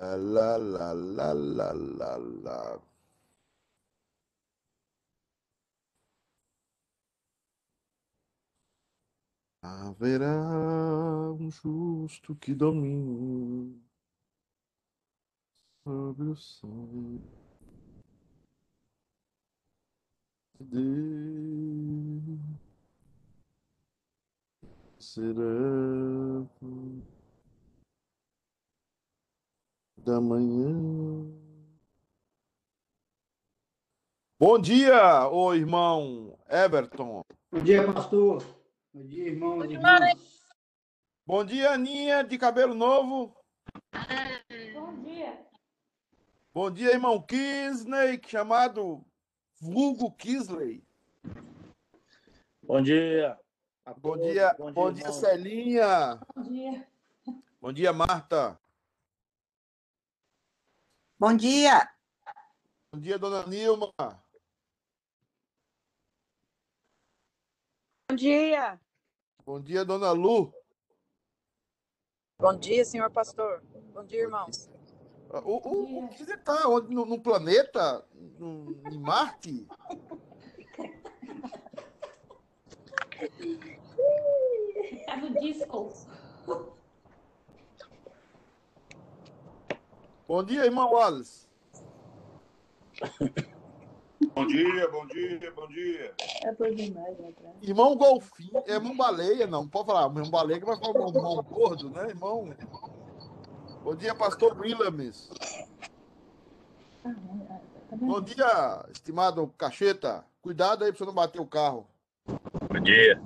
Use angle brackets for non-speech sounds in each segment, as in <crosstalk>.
La la la la la la. Haverá um justo que domine sobre o sonho de. Será da manhã. Bom dia, ô irmão Everton. Bom dia, pastor. Bom dia, irmãos e irmãs. Bom dia, Aninha, de cabelo novo. Bom dia. Bom dia, irmão Kisley, chamado Vulgo Kisley. Bom dia. Bom dia, bom dia, irmãos. Celinha. Bom dia. Bom dia, Marta. Bom dia. Bom dia, dona Nilma. Bom dia. Bom dia, dona Lu. Bom dia, senhor pastor. Bom dia, irmãos. O, o, o que você tá? Onde? No, no planeta? No, em Marte? <laughs> Tá no disco. Bom dia, irmão Wallace. Bom dia, bom dia, bom dia. É por demais, né? Irmão Golfinho. É irmão Baleia, não. Pode falar. Irmão Baleia que vai falar irmão, irmão gordo, né, irmão? Bom dia, pastor Williams. Bom dia, estimado Cacheta. Cuidado aí pra você não bater o carro. Bom dia.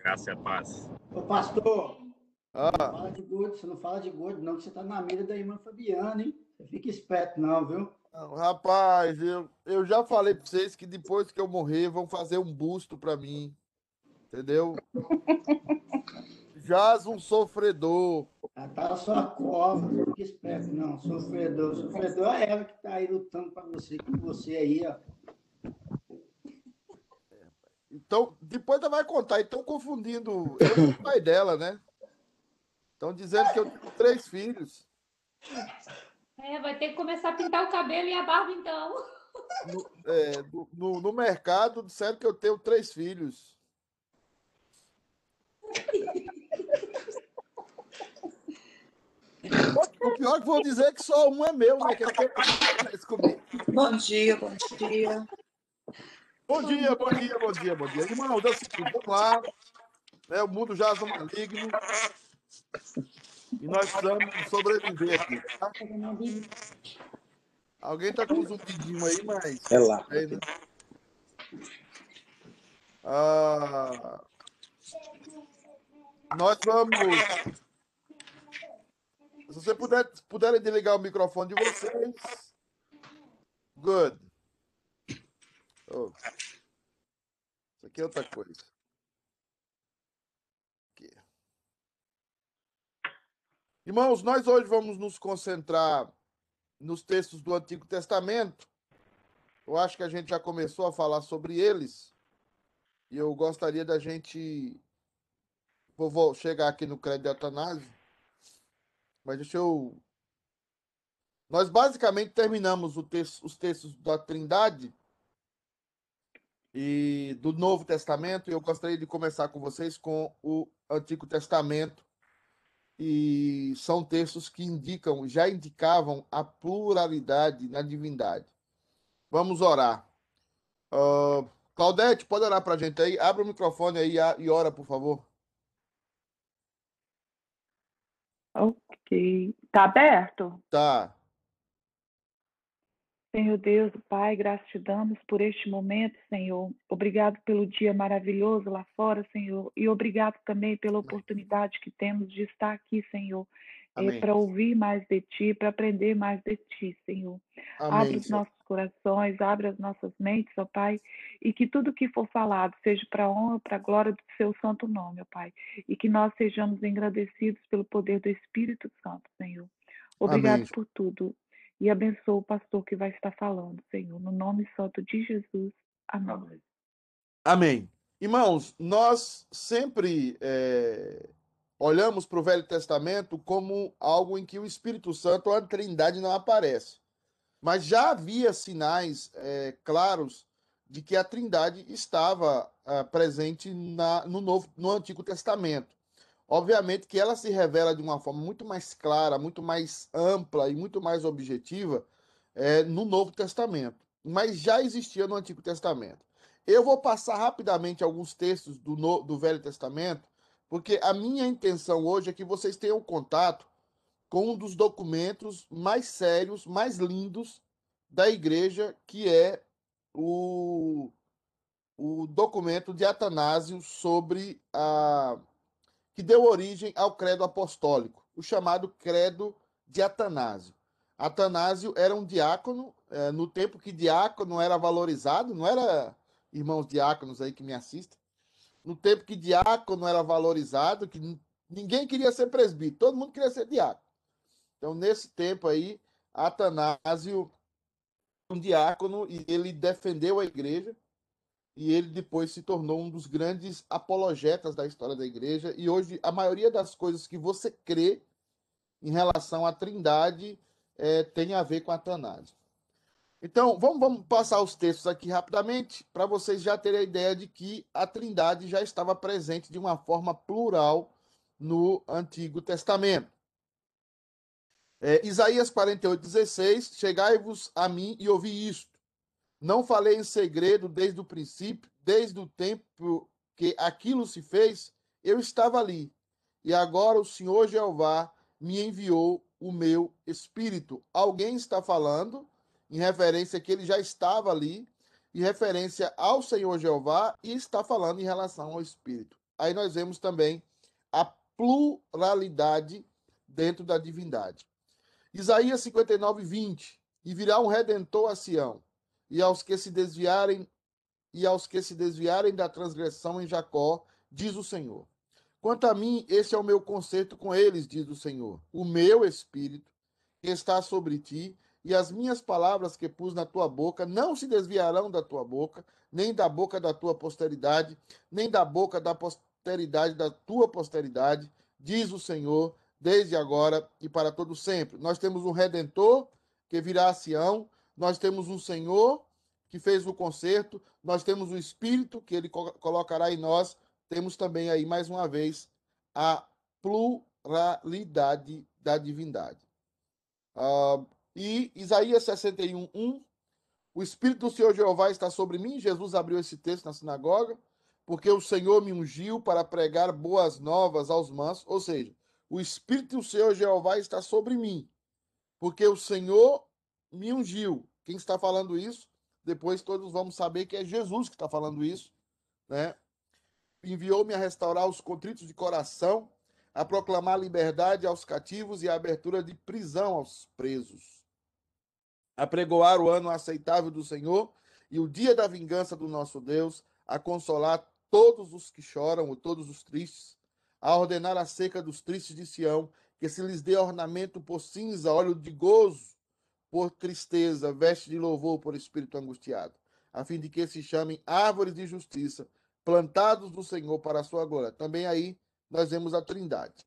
Graça e a paz. Ô, pastor, Ah, não fala de gordo, você não fala de gordo, não, que você tá na mira da irmã Fabiana, hein? Você fica esperto, não, viu? rapaz, eu, eu já falei pra vocês que depois que eu morrer vão fazer um busto pra mim. Entendeu? Jaz um sofredor. Ela tá na sua cova, não fica esperto, não. Sofredor, sofredor é ela que tá aí lutando pra você, com você aí, ó. Então, depois ela vai contar. Estão confundindo eu com o pai dela, né? Estão dizendo que eu tenho três filhos. É, vai ter que começar a pintar o cabelo e a barba, então. No, é, no- no, mercado disseram que eu tenho três filhos. O pior é que vou dizer que só um é meu, né? Que é que. Bom dia, bom dia. Bom dia, bom dia, bom dia, bom dia. Irmão, deu seguinte, vamos lá. Né, o mundo já é maligno. E nós precisamos sobreviver aqui. Tá? Alguém tá com um zumbidinho aí, mas. É lá. Né? Ah, nós vamos. Se você puder, puderem desligar o microfone de vocês. Good. Oh. Isso aqui é outra coisa. Aqui. Irmãos, nós hoje vamos nos concentrar nos textos do Antigo Testamento. Eu acho que a gente já começou a falar sobre eles. E eu gostaria da gente. Vou, vou chegar aqui no crédito de Atanásio. Mas deixa eu. Nós basicamente terminamos os textos da Trindade e do Novo Testamento. E eu gostaria de começar com vocês com o Antigo Testamento. E são textos que indicam, já indicavam a pluralidade na divindade. Vamos orar. Ah, Claudete, pode orar para a gente aí? Abre o microfone aí e ora, por favor. Ok. Tá aberto? Tá. Senhor Deus, Pai, graças te damos por este momento, Senhor. Obrigado pelo dia maravilhoso lá fora, Senhor. E obrigado também pela oportunidade que temos de estar aqui, Senhor. Amém. para ouvir mais de Ti, para aprender mais de Ti, Senhor. Abre Amém. os Senhor. nossos corações, abre as nossas mentes, ó Pai, e que tudo que for falado seja para a honra, para a glória do Seu santo nome, ó Pai. E que nós sejamos agradecidos pelo poder do Espírito Santo, Senhor. Obrigado Amém. por tudo. E abençoa o pastor que vai estar falando, Senhor. No nome santo de Jesus. Amém. Amém. Irmãos, nós sempre é, olhamos para o Velho Testamento como algo em que o Espírito Santo, a Trindade, não aparece. Mas já havia sinais é, claros de que a Trindade estava é, presente na, no, Novo, no Antigo Testamento. Obviamente que ela se revela de uma forma muito mais clara, muito mais ampla e muito mais objetiva é, no Novo Testamento, mas já existia no Antigo Testamento. Eu vou passar rapidamente alguns textos do, no, do Velho Testamento, porque a minha intenção hoje é que vocês tenham contato com um dos documentos mais sérios, mais lindos da igreja, que é o, o documento de Atanásio sobre a que deu origem ao credo apostólico, o chamado credo de Atanásio. Atanásio era um diácono, é, no tempo que diácono era valorizado, não era irmãos diáconos aí que me assistem, no tempo que diácono era valorizado, que ninguém queria ser presbítero, todo mundo queria ser diácono. Então, nesse tempo aí, Atanásio, um diácono, e ele defendeu a igreja, e ele depois se tornou um dos grandes apologetas da história da igreja. E hoje, a maioria das coisas que você crê em relação à Trindade é, tem a ver com Atanásio. Então, vamos, vamos passar os textos aqui rapidamente, para vocês já terem a ideia de que a Trindade já estava presente de uma forma plural no Antigo Testamento. É, Isaías 48, 16: Chegai-vos a mim e ouvi isto. Não falei em segredo desde o princípio, desde o tempo que aquilo se fez, eu estava ali. E agora o Senhor Jeová me enviou o meu espírito. Alguém está falando em referência que ele já estava ali, em referência ao Senhor Jeová, e está falando em relação ao espírito. Aí nós vemos também a pluralidade dentro da divindade. Isaías 59, 20. E virá um redentor a Sião, e aos que se desviarem e aos que se desviarem da transgressão em Jacó, diz o Senhor. Quanto a mim, esse é o meu conserto com eles, diz o Senhor. O meu espírito está sobre ti e as minhas palavras que pus na tua boca não se desviarão da tua boca, nem da boca da tua posteridade, nem da boca da posteridade da tua posteridade, diz o Senhor, desde agora e para todo sempre. Nós temos um redentor que virá a Sião, nós temos um Senhor que fez o conserto, nós temos o Espírito que ele colocará em nós, temos também aí, mais uma vez, a pluralidade da divindade. Uh, e Isaías 61, 1, o Espírito do Senhor Jeová está sobre mim, Jesus abriu esse texto na sinagoga, porque o Senhor me ungiu para pregar boas novas aos mansos, ou seja, o Espírito do Senhor Jeová está sobre mim, porque o Senhor me ungiu. Quem está falando isso? Depois todos vamos saber que é Jesus que está falando isso, né? Enviou-me a restaurar os contritos de coração, a proclamar liberdade aos cativos e a abertura de prisão aos presos, a pregoar o ano aceitável do Senhor e o dia da vingança do nosso Deus, a consolar todos os que choram, ou todos os tristes, a ordenar a seca dos tristes de Sião, que se lhes dê ornamento por cinza, óleo de gozo por tristeza, veste de louvor por espírito angustiado, a fim de que se chamem árvores de justiça, plantados do Senhor para a sua glória. Também aí nós vemos a Trindade.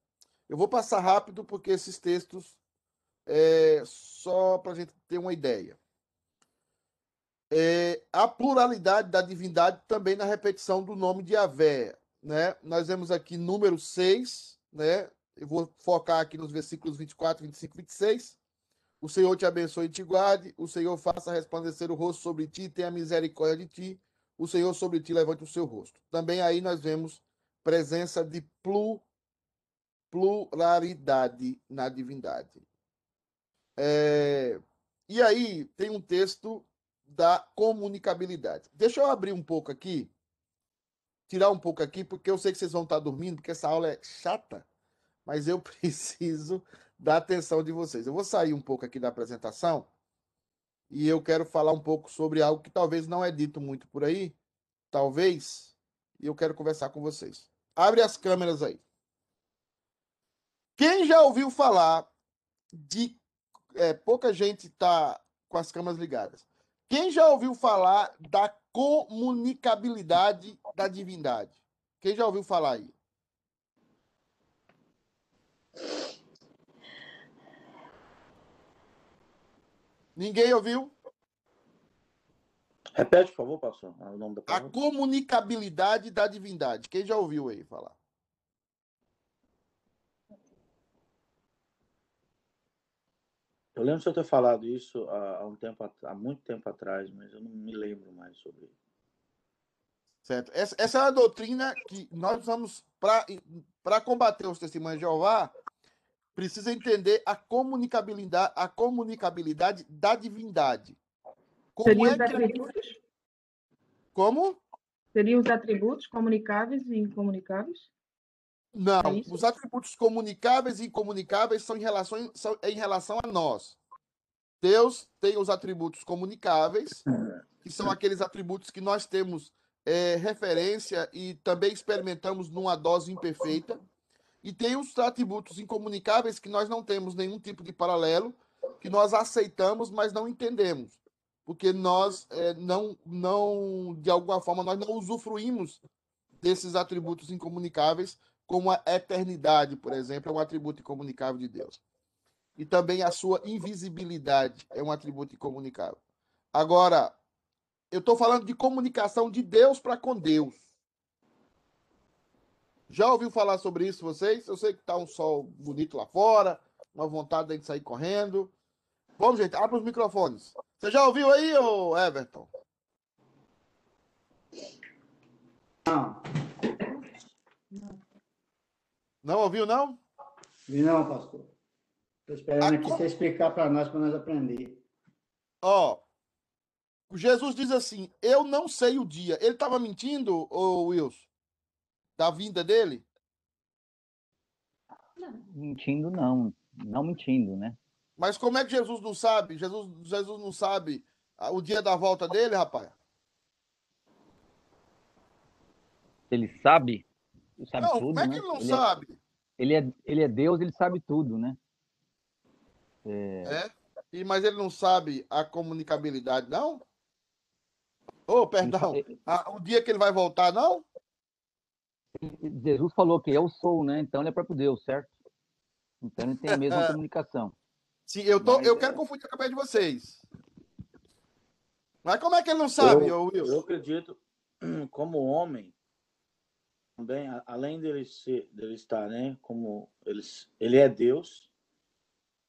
Eu vou passar rápido porque esses textos é só para a gente ter uma ideia. É, a pluralidade da divindade também na repetição do nome de Avé. Né? Nós vemos aqui número 6, né? eu vou focar aqui nos versículos 24, 25 e 26. O Senhor te abençoe e te guarde. O Senhor faça resplandecer o rosto sobre ti e tenha misericórdia de ti. O Senhor sobre ti levante o seu rosto. Também aí nós vemos presença de pluralidade na divindade. É... E aí tem um texto da comunicabilidade. Deixa eu abrir um pouco aqui, tirar um pouco aqui, porque eu sei que vocês vão estar dormindo, porque essa aula é chata, mas eu <laughs> preciso da atenção de vocês. Eu vou sair um pouco aqui da apresentação e eu quero falar um pouco sobre algo que talvez não é dito muito por aí, talvez, e eu quero conversar com vocês. Abre as câmeras aí. Quem já ouviu falar de. É, pouca gente está com as câmeras ligadas. Quem já ouviu falar da comunicabilidade da divindade? Quem já ouviu falar aí? Ninguém ouviu? Repete, por favor, pastor, da A comunicabilidade da divindade. Quem já ouviu aí falar? Eu lembro de eu ter falado isso há, um tempo, há muito tempo atrás, mas eu não me lembro mais sobre isso. Certo? Essa, essa é uma doutrina que nós vamos, para combater os testemunhos de Jeová, precisa entender a comunicabilidade, a comunicabilidade da divindade. Como Seriam é os que atributos? Como? Seriam os atributos comunicáveis e incomunicáveis? Não, É os atributos comunicáveis e incomunicáveis são em relação, são em relação a nós. Deus tem os atributos comunicáveis, que são aqueles atributos que nós temos é, referência e também experimentamos numa dose imperfeita. E tem os atributos incomunicáveis que nós não temos nenhum tipo de paralelo, que nós aceitamos, mas não entendemos. Porque nós é, não, não, de alguma forma, nós não usufruímos desses atributos incomunicáveis, como a eternidade, por exemplo, é um atributo incomunicável de Deus. E também a sua invisibilidade é um atributo incomunicável. Agora, eu estou falando de comunicação de Deus para com Deus. Já ouviu falar sobre isso vocês? Eu sei que está um sol bonito lá fora, uma vontade de gente sair correndo. Vamos, gente, abre os microfones. Você já ouviu aí, ô Everton? Não, Não ouviu, não? não, pastor. Estou esperando aqui você explicar para nós, para nós aprender. Ó, Jesus diz assim: Eu não sei o dia. Ele estava mentindo, ô Wilson? Da vinda dele? Mentindo, não. Não mentindo, né? Mas como é que Jesus não sabe? Jesus, Jesus não sabe ah, o dia da volta dele, rapaz? Ele sabe, ele sabe não, tudo, como é que né? ele não ele, sabe? É, ele, é, ele é Deus, ele sabe tudo, né? É, É? E, mas ele não sabe a comunicabilidade, não? Ô, perdão. ele- Ah, o dia que ele vai voltar, não? Jesus falou que eu sou, né? Então ele é próprio Deus, certo? Então ele tem a mesma <laughs> comunicação. Sim, eu, tô, Mas, eu é- quero confundir a cabeça de vocês. Mas como é que ele não sabe, eu, ô Wilson? eu acredito, <clears throat> como homem, também, além dele, ser, dele estar, né, como ele, ele é Deus,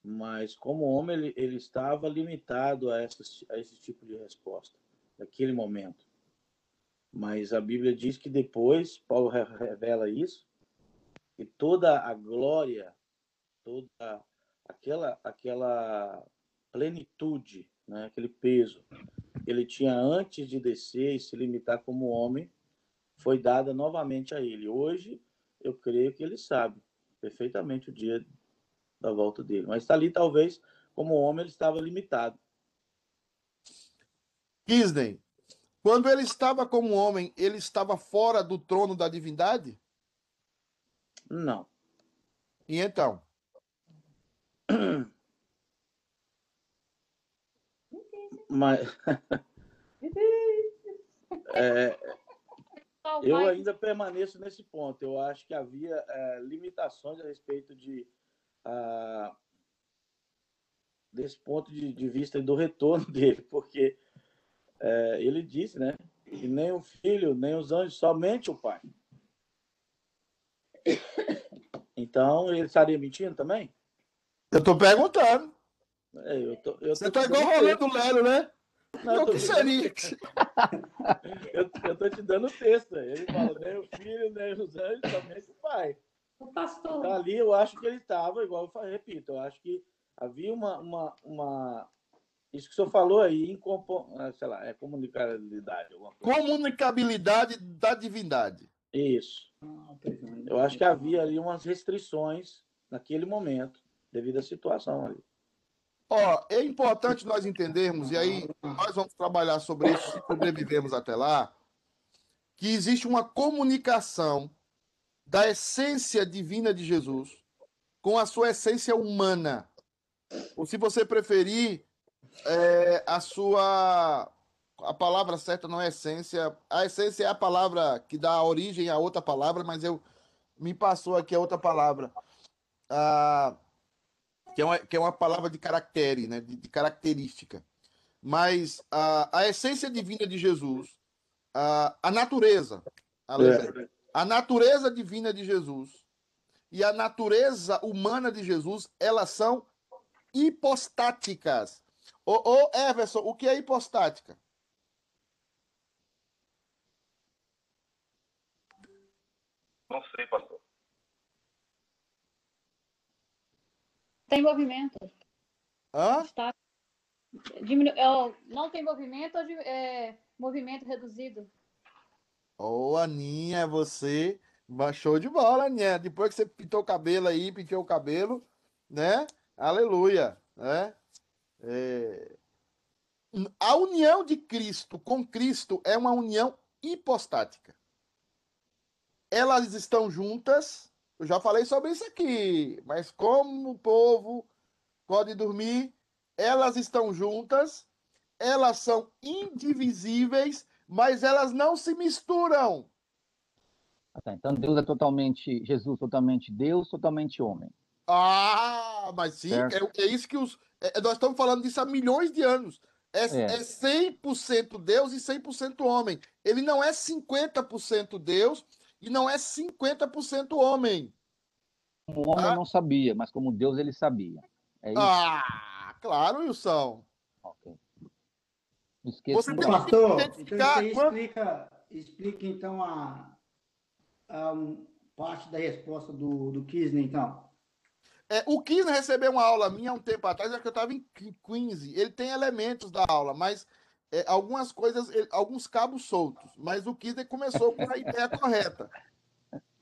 mas como homem ele, ele estava limitado a, essas, a esse tipo de resposta, naquele momento. Mas a Bíblia diz que depois, Paulo re- revela isso, que toda a glória, toda aquela, aquela plenitude, né, aquele peso que ele tinha antes de descer e se limitar como homem, foi dada novamente a ele. Hoje, eu creio que ele sabe perfeitamente o dia da volta dele. Mas ali, talvez, como homem, ele estava limitado. Kisney, quando ele estava como homem, ele estava fora do trono da divindade? Não. E então? Mas é, eu ainda permaneço nesse ponto. Eu acho que havia é, limitações a respeito de desse ponto de, de vista do retorno <laughs> dele, porque é, ele disse, né, que nem o filho, nem os anjos, somente o pai. Então, ele estaria mentindo também? Eu tô perguntando. É, eu tô, eu Você tô tá igual dando rolando Lelo, né? Não, eu o tô que te seria? <laughs> Eu, eu tô te dando o texto. Ele fala, nem o filho, nem os anjos, somente o pai. O pastor. Então, ali eu acho que ele estava, igual eu repito, eu acho que havia uma. uma, uma... Isso que o senhor falou aí, em ah, sei lá, é comunicabilidade. Comunicabilidade da divindade. Isso. Eu acho que havia ali umas restrições naquele momento, devido à situação ali. Ó, é importante nós entendermos, e aí nós vamos trabalhar sobre isso se sobrevivemos até lá, que existe uma comunicação da essência divina de Jesus com a sua essência humana. Ou se você preferir, é, a sua. A palavra certa não é essência. A essência é a palavra que dá origem a outra palavra, mas eu me passou aqui a outra palavra. Ah, que é uma, que é uma palavra de caractere, né? de, de característica. Mas a, a essência divina de Jesus, a, a natureza, aleluia, a natureza divina de Jesus e a natureza humana de Jesus, elas são hipostáticas. Ô, ô Everson, o que é hipostática? Não sei, pastor. Tem movimento. Hã? Está... Diminu... é, Não tem movimento ou é, movimento reduzido? Ô, Aninha, você baixou de bola, Aninha. Depois que você pintou o cabelo aí, pintou o cabelo, né? Aleluia, né? É, A união de Cristo com Cristo é uma união hipostática. Elas estão juntas. Eu já falei sobre isso aqui, mas como o povo pode dormir, elas estão juntas, elas são indivisíveis, mas elas não se misturam. Ah, tá. Então Deus é totalmente, Jesus totalmente Deus, totalmente homem. Ah, mas sim, é, é isso que os. É- nós estamos falando disso há milhões de anos. É, É. é 100% Deus e 100% homem. Ele não é 50% Deus e não é 50% homem. Como homem Ah. não sabia, mas como Deus ele sabia. É isso? Ah, claro, Wilson. Ok. Não esqueça Você tem Pastor, então você explica, explica então a, a um, parte da resposta do, do Kisney, então. É, o Kisner recebeu uma aula minha há um tempo atrás, acho que eu estava em 15. Ele tem elementos da aula, mas é, algumas coisas, ele- alguns cabos soltos. Mas o Kisner começou com a ideia <laughs> correta.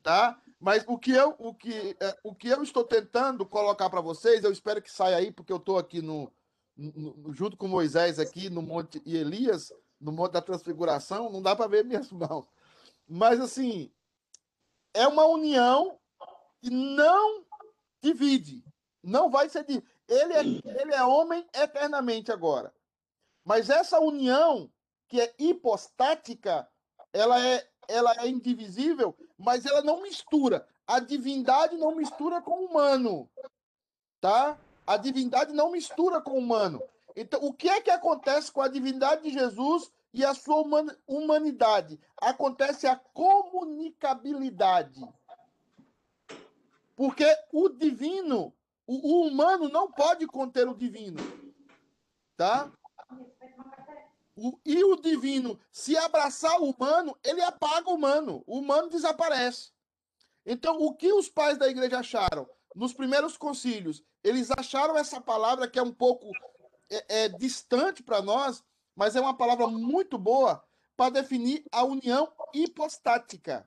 Tá? Mas o que eu, o que, é, o que eu estou tentando colocar para vocês, eu espero que saia aí, porque eu estou aqui no, no- junto com Moisés aqui no Monte e Elias, no Monte da Transfiguração, não dá para ver minhas <laughs> mãos. Mas assim, é uma união que não divide. Não vai ser dividido. Ele é, ele é homem eternamente agora. Mas essa união, que é hipostática, ela é, ela é indivisível, mas ela não mistura. A divindade não mistura com o humano. Tá? A divindade não mistura com o humano. Então, o que é que acontece com a divindade de Jesus e a sua human- humanidade? Acontece a comunicabilidade. Porque o divino, o, o humano não pode conter o divino. Tá? O- e o divino, se abraçar o humano, ele apaga o humano. O humano desaparece. Então, o que os pais da igreja acharam? Nos primeiros concílios, eles acharam essa palavra que é um pouco é, é, distante para nós, mas é uma palavra muito boa para definir a união hipostática.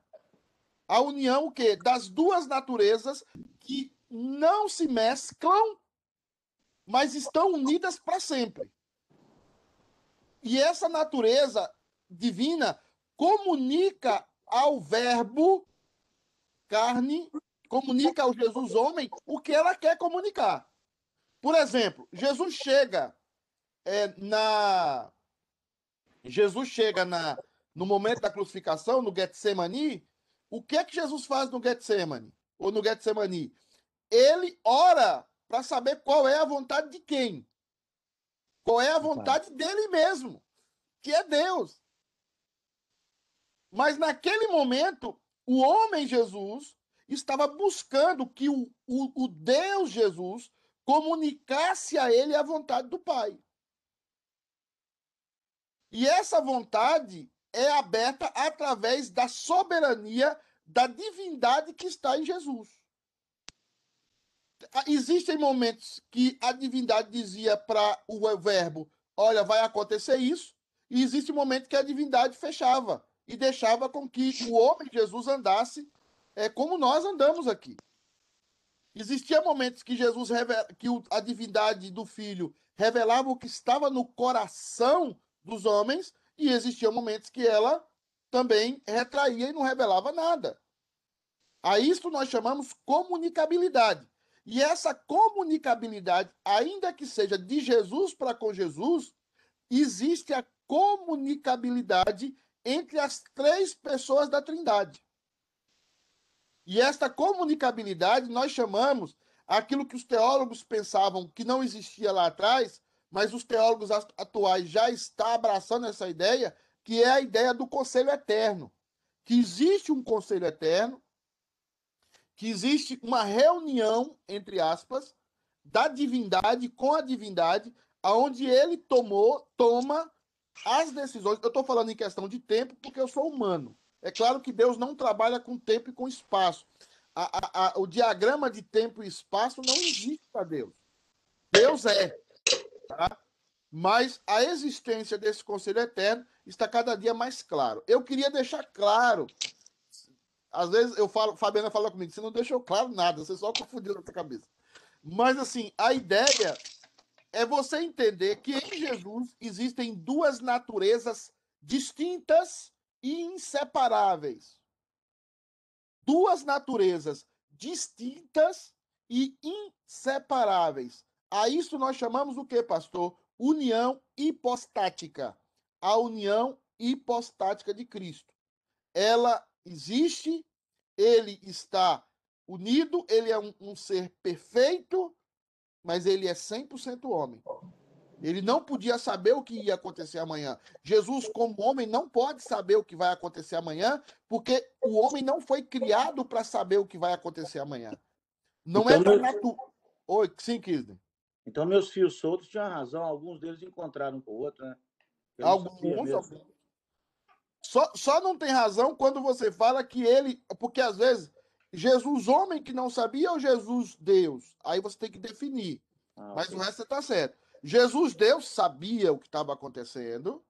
A união o quê? das duas naturezas que não se mesclam, mas estão unidas para sempre. E essa natureza divina comunica ao Verbo carne, comunica ao Jesus homem o que ela quer comunicar. Por exemplo, Jesus chega é, na Jesus chega na no momento da crucificação no Getsemani, o que é que Jesus faz no Getsemani? Ou no Getsemani? Ele ora para saber qual é a vontade de quem? Qual é a vontade dele mesmo, que é Deus. Mas naquele momento, o homem Jesus estava buscando que o, o, o Deus Jesus comunicasse a ele a vontade do Pai. E essa vontade é aberta através da soberania da divindade que está em Jesus. Existem momentos que a divindade dizia para o verbo: Olha, vai acontecer isso. E existe um momento que a divindade fechava e deixava com que o homem Jesus andasse é, como nós andamos aqui. Existia momentos que Jesus revela, que a divindade do Filho revelava o que estava no coração dos homens, e existiam momentos que ela também retraía e não revelava nada. A isso nós chamamos comunicabilidade. E essa comunicabilidade, ainda que seja de Jesus para com Jesus, existe a comunicabilidade entre as três pessoas da Trindade. E esta comunicabilidade nós chamamos aquilo que os teólogos pensavam que não existia lá atrás, mas os teólogos atuais já estão abraçando essa ideia, que é a ideia do conselho eterno. Que existe um conselho eterno, que existe uma reunião, entre aspas, da divindade com a divindade, aonde ele tomou, toma as decisões. Eu estou falando em questão de tempo, porque eu sou humano. É claro que Deus não trabalha com tempo e com espaço. A, a, a, o diagrama de tempo e espaço não existe para Deus. Deus é. Tá? Mas a existência desse conselho eterno está cada dia mais claro. Eu queria deixar claro. Às vezes eu falo, Fabiana fala comigo, você não deixou claro nada, você só confundiu na sua cabeça. Mas assim, a ideia é você entender que em Jesus existem duas naturezas distintas e inseparáveis. Duas naturezas distintas e inseparáveis. A isso nós chamamos o que, pastor? União hipostática. A união hipostática de Cristo. Ela existe, ele está unido, ele é um, um ser perfeito, mas ele é 100% homem. Ele não podia saber o que ia acontecer amanhã. Jesus, como homem, não pode saber o que vai acontecer amanhã, porque o homem não foi criado para saber o que vai acontecer amanhã. Não é então, é da natureza. Oi, sim, Kisney. Então, meus fios soltos tinham razão, alguns deles encontraram um com o outro, né? alguns, alguns. Só, só não tem razão quando você fala que ele. Porque às vezes, Jesus, homem que não sabia, ou Jesus, Deus? Aí você tem que definir. Ah, Mas o resto está certo. Jesus, Deus, sabia o que estava acontecendo.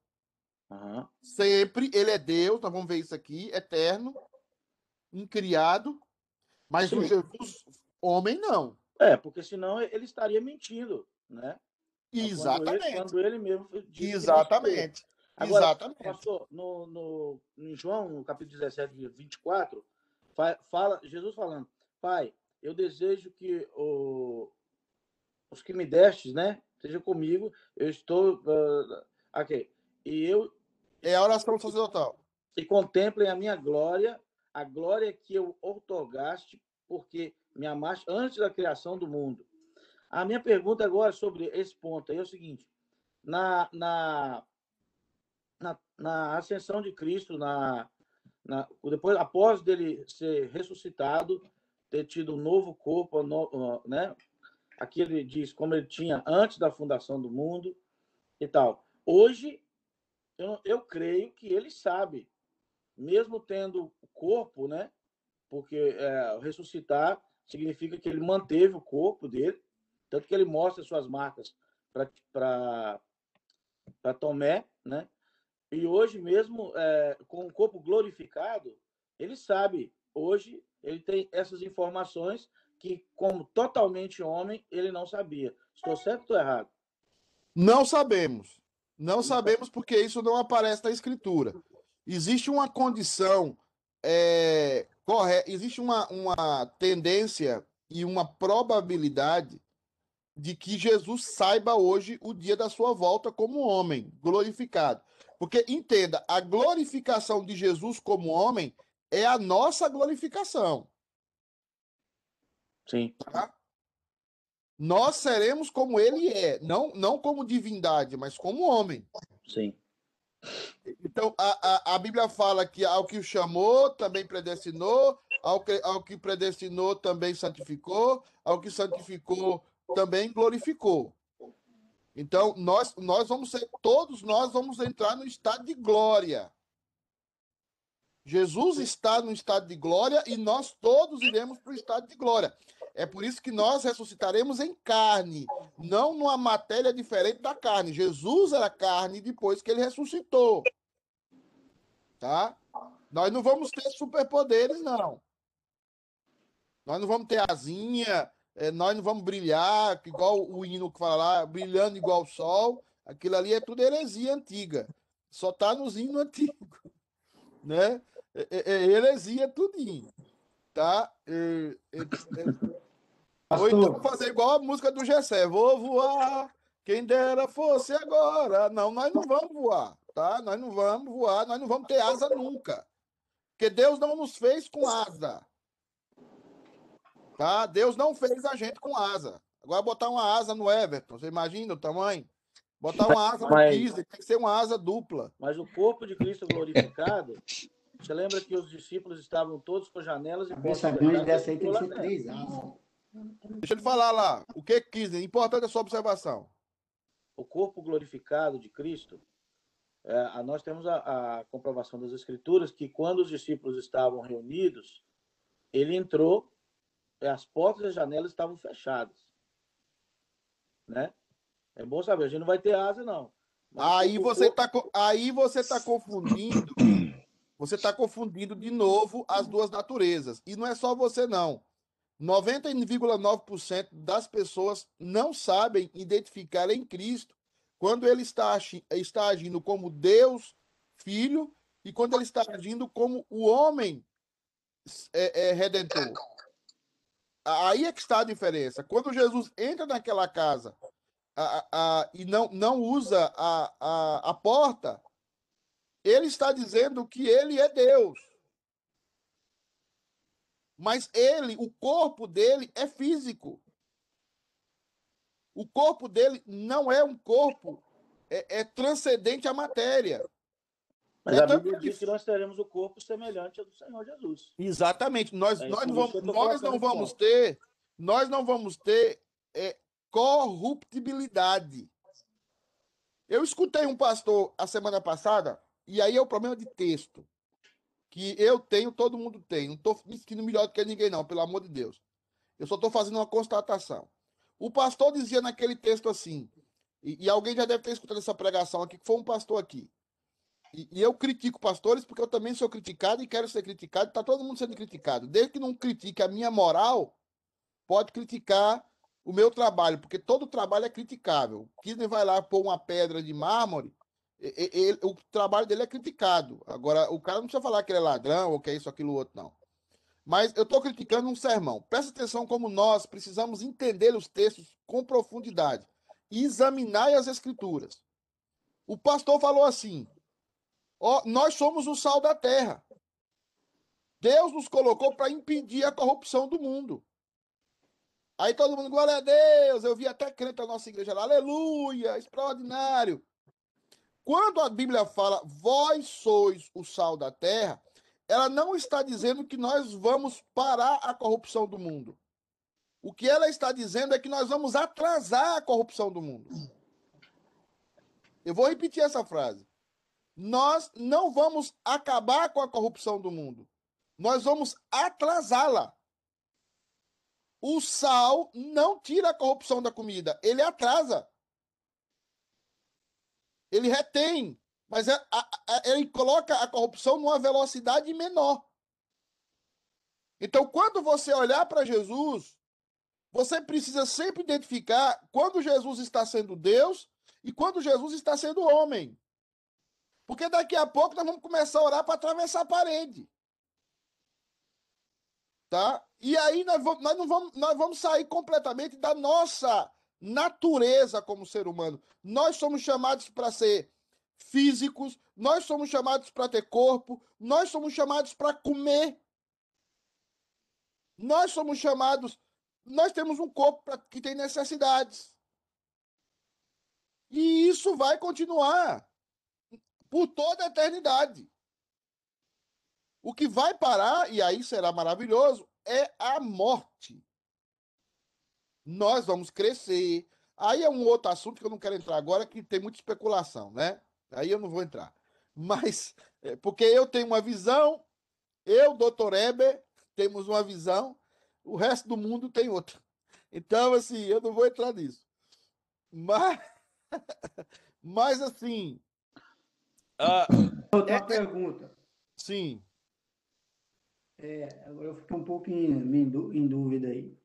Uhum. Sempre, ele é Deus, nós vamos ver isso aqui, eterno, incriado. Mas Sim. o Jesus, homem, não. É, porque senão ele estaria mentindo, né? Exatamente. Quando ele, quando ele mesmo Exatamente. Agora, Exatamente. Pastor, no, no, em João, no capítulo 17, 24, fala, Jesus falando, Pai, eu desejo que o, os que me destes, né, seja comigo, eu estou. Uh, ok. E eu. É a oração sacerdotal. E contemplem a minha glória, a glória que eu outorgaste, porque me amaste antes da criação do mundo. A minha pergunta agora sobre esse ponto é o seguinte: na, na, na, na ascensão de Cristo, na, na, depois, após dele ser ressuscitado, ter tido um novo corpo, no, né, Aqui ele diz como ele tinha antes da fundação do mundo e tal. Hoje, eu, eu creio que ele sabe, mesmo tendo o corpo, né? Porque é, ressuscitar significa que ele manteve o corpo dele, tanto que ele mostra suas marcas para Tomé, né? E hoje mesmo, é, com o corpo glorificado, ele sabe, hoje ele tem essas informações que, como totalmente homem, ele não sabia. Estou certo ou estou errado? Não sabemos. Não sabemos porque isso não aparece na escritura. Existe uma condição é, correta, existe uma, uma tendência e uma probabilidade de que Jesus saiba hoje o dia da sua volta como homem, glorificado. Porque entenda, a glorificação de Jesus como homem é a nossa glorificação. Sim. Tá? Nós seremos como ele é, não, não como divindade, mas como homem. Sim. Então, a, a, a Bíblia fala que ao que o chamou, também predestinou, ao que, ao que predestinou, também santificou, ao que santificou, também glorificou. Então, nós, nós vamos ser, todos nós vamos entrar no estado de glória. Jesus está no estado de glória e nós todos iremos para o estado de glória. É por isso que nós ressuscitaremos em carne, não numa matéria diferente da carne. Jesus era carne depois que ele ressuscitou. Tá? Nós não vamos ter superpoderes, não. Nós não vamos ter asinha, é, nós não vamos brilhar, igual o hino que fala lá, brilhando igual o sol. Aquilo ali é tudo heresia antiga. Só está nos hinos <laughs> antigos. Né? É, é, é heresia tudinho. Tá? É, é... Ou então fazer igual a música do Gessé. Vou voar, quem dera fosse agora. Não, nós não vamos voar, tá? Nós não vamos voar, nós não vamos ter asa nunca. Porque Deus não nos fez com asa. Tá? Deus não fez a gente com asa. Agora botar uma asa no Everton, você imagina o tamanho? Botar uma asa no Mas- Disney, tem que ser uma asa dupla. Mas o corpo de Cristo glorificado, você lembra que os discípulos estavam todos com janelas e Cabeça portas dessa aí tem que ser três asas. Deixa ele falar lá. O que quis? Importante a sua observação. o corpo glorificado de Cristo, é, a- nós temos a, a comprovação das Escrituras que quando os discípulos estavam reunidos, ele entrou, e as portas e as janelas estavam fechadas. Né? É bom saber, a gente não vai ter asa, não. Mas Aí você corpo- tá, aí você tá confundindo. Você tá confundindo de novo as duas naturezas. E não é só você, não. 90,9% das pessoas não sabem identificar em Cristo quando ele está, está agindo como Deus, Filho, e quando ele está agindo como o homem é, é, redentor. Aí é que está a diferença. Quando Jesus entra naquela casa a- a- e não, não usa a, a, a porta, ele está dizendo que ele é Deus. Mas ele, o corpo dele é físico. O corpo dele não é um corpo é, é transcendente à matéria. Mas É a Bíblia que- diz que nós teremos o corpo semelhante ao do Senhor Jesus. Exatamente. Nós, É nós, vamos, nós não vamos ter, nós não vamos ter é, corruptibilidade. Eu escutei um pastor a semana passada, e aí é o problema de texto. Que eu tenho, todo mundo tem. Não estou me sentindo melhor do que ninguém, não, pelo amor de Deus. Eu só estou fazendo uma constatação. O pastor dizia naquele texto assim, e, e alguém já deve ter escutado essa pregação aqui, que foi um pastor aqui. E, e eu critico pastores porque eu também sou criticado e quero ser criticado. Está todo mundo sendo criticado. Desde que não critique a minha moral, pode criticar o meu trabalho, porque todo trabalho é criticável. Kisner vai lá pôr uma pedra de mármore, ele- o trabalho dele é criticado. Agora, o cara não precisa falar que ele é ladrão ou que é isso, aquilo, outro, não. Mas eu estou criticando um sermão. Presta atenção como nós precisamos entender os textos com profundidade e examinar as escrituras. O pastor falou assim: Ó, nós somos o sal da terra. Deus nos colocou para impedir a corrupção do mundo. Aí todo mundo, glória a Deus. Eu vi até crente da nossa igreja lá, aleluia, extraordinário. Quando a Bíblia fala, vós sois o sal da terra, ela não está dizendo que nós vamos parar a corrupção do mundo. O que ela está dizendo é que nós vamos atrasar a corrupção do mundo. Eu vou repetir essa frase. Nós não vamos acabar com a corrupção do mundo. Nós vamos atrasá-la. O sal não tira a corrupção da comida, ele atrasa. Ele retém, mas é- a- a- ele coloca a corrupção numa velocidade menor. Então, quando você olhar para Jesus, você precisa sempre identificar quando Jesus está sendo Deus e quando Jesus está sendo homem. Porque daqui a pouco nós vamos começar a orar para atravessar a parede. Tá? E aí nós, vamos, nós, não vamos, nós vamos sair completamente da nossa natureza como ser humano. Nós somos chamados para ser físicos, nós somos chamados para ter corpo, nós somos chamados para comer. Nós somos chamados, nós temos um corpo pra, que tem necessidades. E isso vai continuar por toda a eternidade. O que vai parar, e aí será maravilhoso, é a morte. Nós vamos crescer. Aí é um outro assunto que eu não quero entrar agora, que tem muita especulação, né? Aí eu não vou entrar. Mas, é, porque eu tenho uma visão, eu, doutor Eber, temos uma visão, o resto do mundo tem outra. Então, assim, eu não vou entrar nisso. Mas, <laughs> mas assim. ah, Outra pergunta. sim. É, agora eu fiquei um pouco em, em dúvida aí.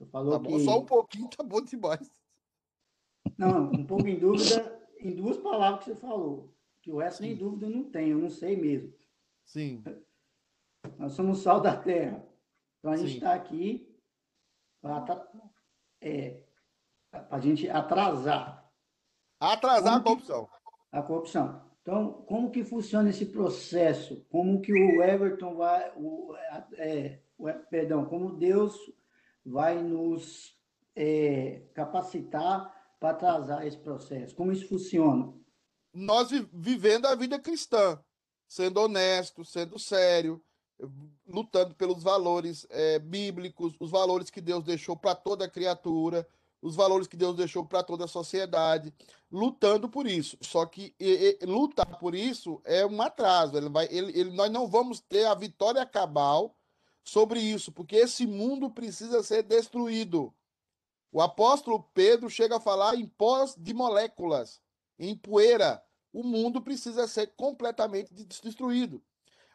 Você falou Tá bom, que. só um pouquinho, tá bom demais. Não, um pouco em dúvida <laughs> em duas palavras que você falou. Que o resto nem dúvida eu não tenho, eu não sei mesmo. Sim, Nós somos sal da terra. Então a gente está aqui para é, a gente atrasar atrasar a Como que- corrupção. a corrupção. Então, como que funciona esse processo? Como que o Everton vai, o, a- é, o- perdão, como Deus vai nos é, capacitar para atrasar esse processo? Como isso funciona? Nós vi- vivendo a vida cristã, sendo honesto, sendo sério, lutando pelos valores eh, bíblicos, os valores que Deus deixou para toda criatura, os valores que Deus deixou para toda a sociedade, lutando por isso. Só que e- e- lutar por isso é um atraso. Ele vai, ele, ele- nós não vamos ter a vitória cabal sobre isso, porque esse mundo precisa ser destruído. O apóstolo Pedro chega a falar em pós de moléculas, em poeira. O mundo precisa ser completamente des- destruído.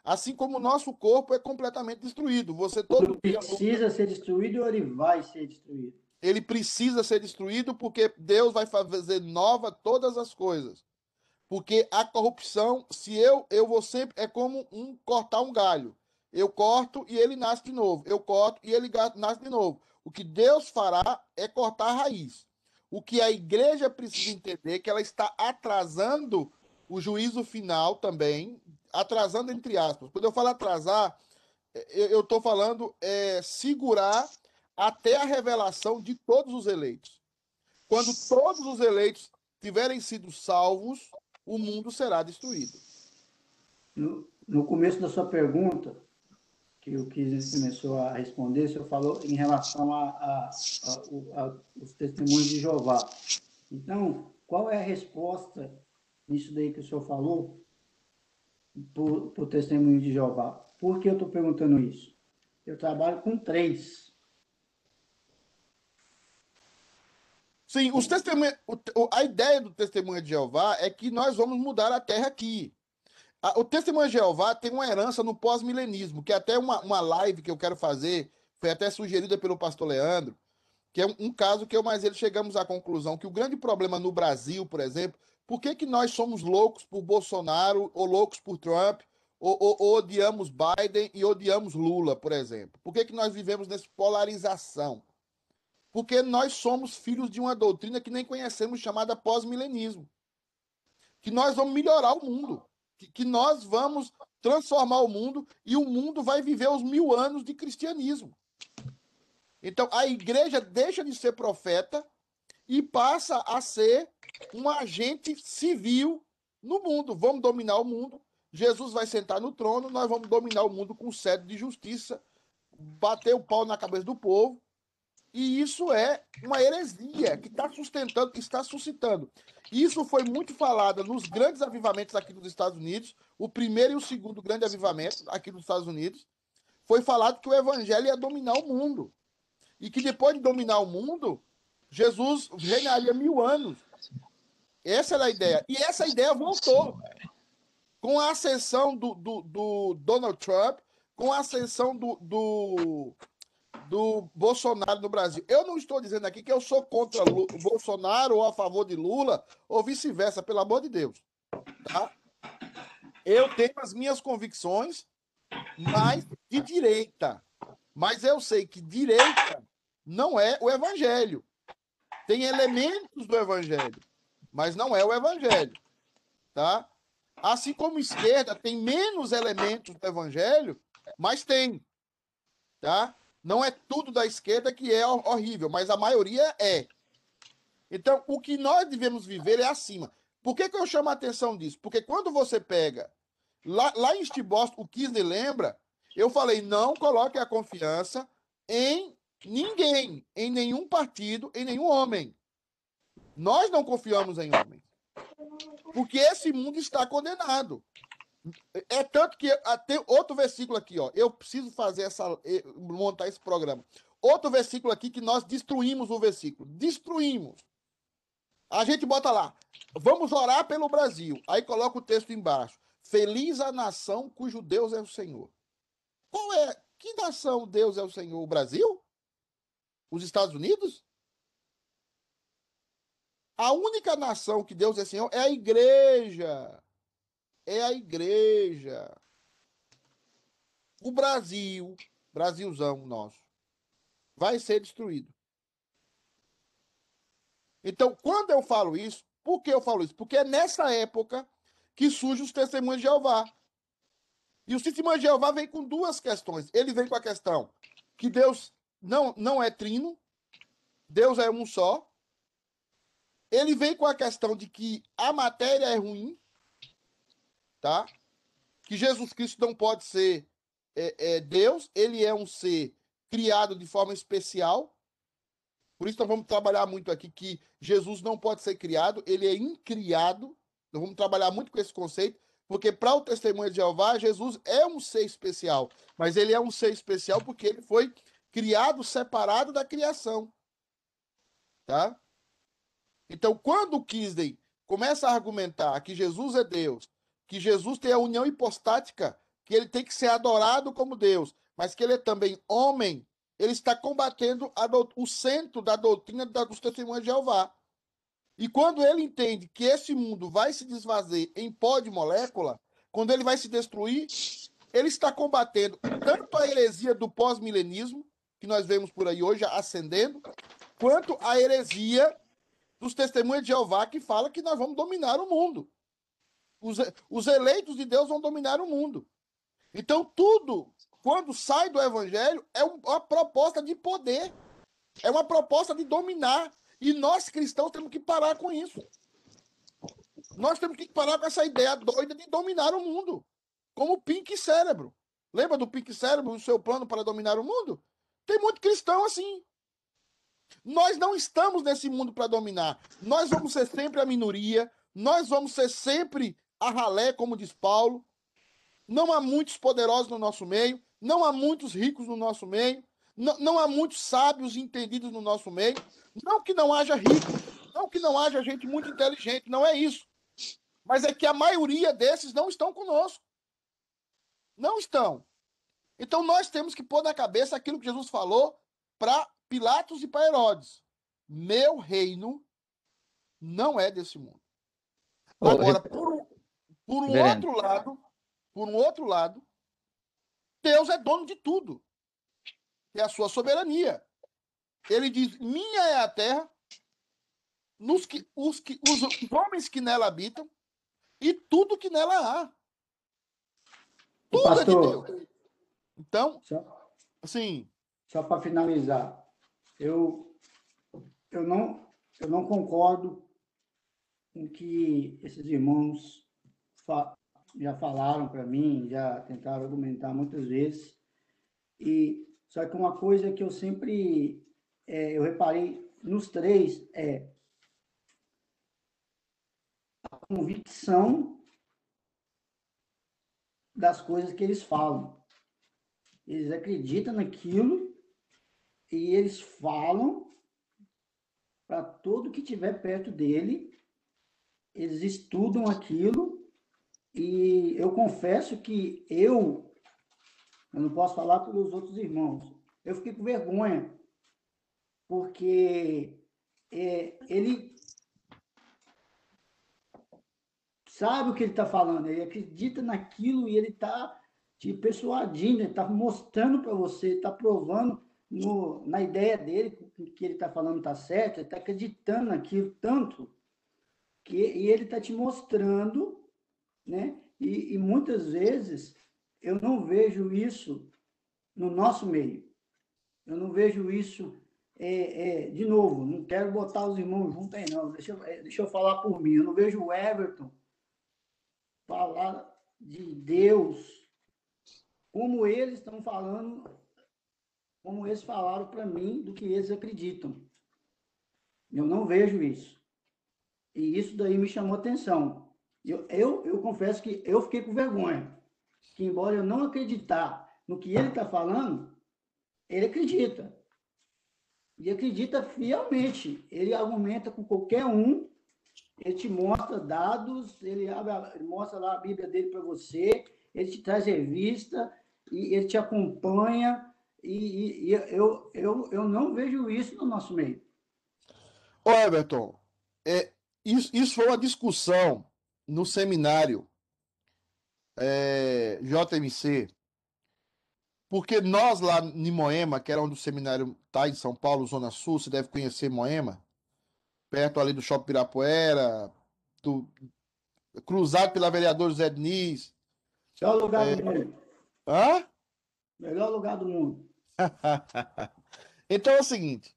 Assim como o nosso corpo é completamente destruído. Você todo dia Precisa ser destruído ou ele vai ser destruído? ele precisa ser destruído porque Deus vai fazer nova todas as coisas. Porque a corrupção, se eu eu vou sempre é como um cortar um galho. Eu corto e ele nasce de novo. Eu corto e ele nasce de novo. O que Deus fará é cortar a raiz. O que a igreja precisa entender é que ela está atrasando o juízo final também, atrasando entre aspas. Quando eu falo atrasar, é, eu estou falando é, segurar até a revelação de todos os eleitos. Quando todos os eleitos tiverem sido salvos, o mundo será destruído. No, no começo da sua pergunta, que o Kizzy começou a responder, o senhor falou em relação a, os testemunhos de Jeová. Então, qual é a resposta nisso daí que o senhor falou para o testemunho de Jeová? Por que eu estou perguntando isso? Eu trabalho com três. Sim, os testemunhos, a ideia do testemunho de Jeová é que nós vamos mudar a terra aqui. O testemunho de Jeová tem uma herança no pós-milenismo, que é até uma, uma live que eu quero fazer, foi até sugerida pelo pastor Leandro, que é um, um caso que eu mais ele chegamos à conclusão que o grande problema no Brasil, por exemplo, por que, que nós somos loucos por Bolsonaro ou loucos por Trump, ou, ou- ou odiamos Biden e odiamos Lula, por exemplo? Por que, que nós vivemos nessa polarização? Porque nós somos filhos de uma doutrina que nem conhecemos, chamada pós-milenismo. Que nós vamos melhorar o mundo. Que, que nós vamos transformar o mundo e o mundo vai viver os mil anos de cristianismo. Então, a igreja deixa de ser profeta e passa a ser um agente civil no mundo. Vamos dominar o mundo. Jesus vai sentar no trono, nós vamos dominar o mundo com sede de justiça, bater o pau na cabeça do povo. E isso é uma heresia que está sustentando, que está suscitando. Isso foi muito falado nos grandes avivamentos aqui nos Estados Unidos, o primeiro e o segundo grande avivamento aqui nos Estados Unidos. Foi falado que o evangelho ia dominar o mundo. E que depois de dominar o mundo, Jesus reinaria mil anos. Essa era a ideia. E essa ideia voltou. Com a ascensão do, do, do Donald Trump, com a ascensão do, do, do Bolsonaro no Brasil. Eu não estou dizendo aqui que eu sou contra Lu- Bolsonaro ou a favor de Lula, ou vice-versa, pelo amor de Deus. Tá? Eu tenho as minhas convicções, mas de direita. Mas eu sei que direita não é o evangelho. Tem elementos do evangelho, mas não é o evangelho. Tá? Assim como esquerda tem menos elementos do evangelho, mas tem. Tá? Não é tudo da esquerda que é hor- horrível, mas a maioria é. Então, o que nós devemos viver é acima. Por que, que eu chamo a atenção disso? Porque quando você pega. Lá, lá em Stibos, o Kisney lembra, eu falei: não coloque a confiança em ninguém, em nenhum partido, em nenhum homem. Nós não confiamos em homens. Porque esse mundo está condenado. É tanto que ah, tem outro versículo aqui, ó. Eu preciso fazer essa montar esse programa. Outro versículo aqui que nós destruímos o versículo. Destruímos. A gente bota lá. Vamos orar pelo Brasil. Aí coloca o texto embaixo. Feliz a nação cujo Deus é o Senhor. Qual é? Que nação Deus é o Senhor? O Brasil? Os Estados Unidos? A única nação que Deus é Senhor é a igreja. É a igreja. O Brasil, Brasilzão nosso, vai ser destruído. Então, quando eu falo isso, por que eu falo isso? Porque é nessa época que surgem os testemunhos de Jeová. E o testemunho de Jeová vem com duas questões. Ele vem com a questão que Deus não, não é trino, Deus é um só. Ele vem com a questão de que a matéria é ruim, tá? Que Jesus Cristo não pode ser é, é, Deus, ele é um ser criado de forma especial. Por isso nós vamos trabalhar muito aqui que Jesus não pode ser criado, ele é incriado. Nós vamos trabalhar muito com esse conceito, porque para o testemunho de Jeová, Jesus é um ser especial, mas ele é um ser especial porque ele foi criado separado da criação. Tá? Então, quando Kisden começa a argumentar que Jesus é Deus, que Jesus tem a união hipostática, que ele tem que ser adorado como Deus, mas que ele é também homem, ele está combatendo o centro da doutrina dos testemunhos de Jeová. E quando ele entende que esse mundo vai se desfazer em pó de molécula, quando ele vai se destruir, ele está combatendo tanto a heresia do pós-milenismo, que nós vemos por aí hoje ascendendo, quanto a heresia dos testemunhos de Jeová, que fala que nós vamos dominar o mundo. Os, os eleitos de Deus vão dominar o mundo. Então, tudo, quando sai do evangelho, é uma proposta de poder, é uma proposta de dominar. E nós cristãos temos que parar com isso. Nós temos que parar com essa ideia doida de dominar o mundo, como o Pink Cérebro. Lembra do Pink Cérebro, o seu plano para dominar o mundo? Tem muito cristão assim. Nós não estamos nesse mundo para dominar. Nós vamos ser sempre a minoria. Nós vamos ser sempre a ralé, como diz Paulo. Não há muitos poderosos no nosso meio. Não há muitos ricos no nosso meio. Não, não há muitos sábios e entendidos no nosso meio. Não que não haja ricos. Não que não haja gente muito inteligente. Não é isso. Mas é que a maioria desses não estão conosco. Não estão. Então nós temos que pôr na cabeça aquilo que Jesus falou para Pilatos e para Herodes. Meu reino não é desse mundo. Agora, por, por um outro lado, por um outro lado, Deus é dono de tudo. É a sua soberania. Ele diz: Minha é a terra, nos que, os, que, os homens que nela habitam e tudo que nela há. Tudo Pastor, é de Deus. Então, só, assim. Só para finalizar, eu, eu, não, eu não concordo com que esses irmãos fa já falaram para mim, já tentaram argumentar muitas vezes. E só que uma coisa que eu sempre é, eu reparei nos três é a convicção das coisas que eles falam. Eles acreditam naquilo e eles falam para todo que estiver perto dele. Eles estudam aquilo e eu confesso que eu, eu não posso falar pelos outros irmãos, eu fiquei com vergonha, porque é, ele sabe o que ele está falando, ele acredita naquilo e ele está te persuadindo, ele está mostrando para você, está provando no, na ideia dele que ele está falando está certo, ele está acreditando naquilo tanto que e ele está te mostrando, né? E, e, muitas vezes eu não vejo isso no nosso meio. Eu não vejo isso é, é, de novo. Não quero botar os irmãos juntos aí não. Deixa, eu, é, deixa eu falar por mim. Eu não vejo o Everton falar de Deus como eles estão falando, como eles falaram para mim do que eles acreditam. Eu não vejo isso. E isso daí me chamou atenção. Eu, eu, eu confesso que eu fiquei com vergonha. Que embora eu não acreditar no que ele está falando, ele acredita. E acredita fielmente. Ele argumenta com qualquer um, ele te mostra dados, ele, abre, ele mostra lá a Bíblia dele para você, ele te traz revista, e ele te acompanha, e, e, e, eu, eu, eu não vejo isso no nosso meio. Ô Everton, é, isso, isso foi uma discussão no seminário é, JMC, porque nós lá em Moema, que era onde o seminário está em São Paulo, Zona Sul, você deve conhecer Moema, perto ali do Shopping Pirapuera, do, cruzado pela vereadora Zé Diniz. Só lugar é, Hã? Melhor lugar do mundo. <laughs> Então é o seguinte: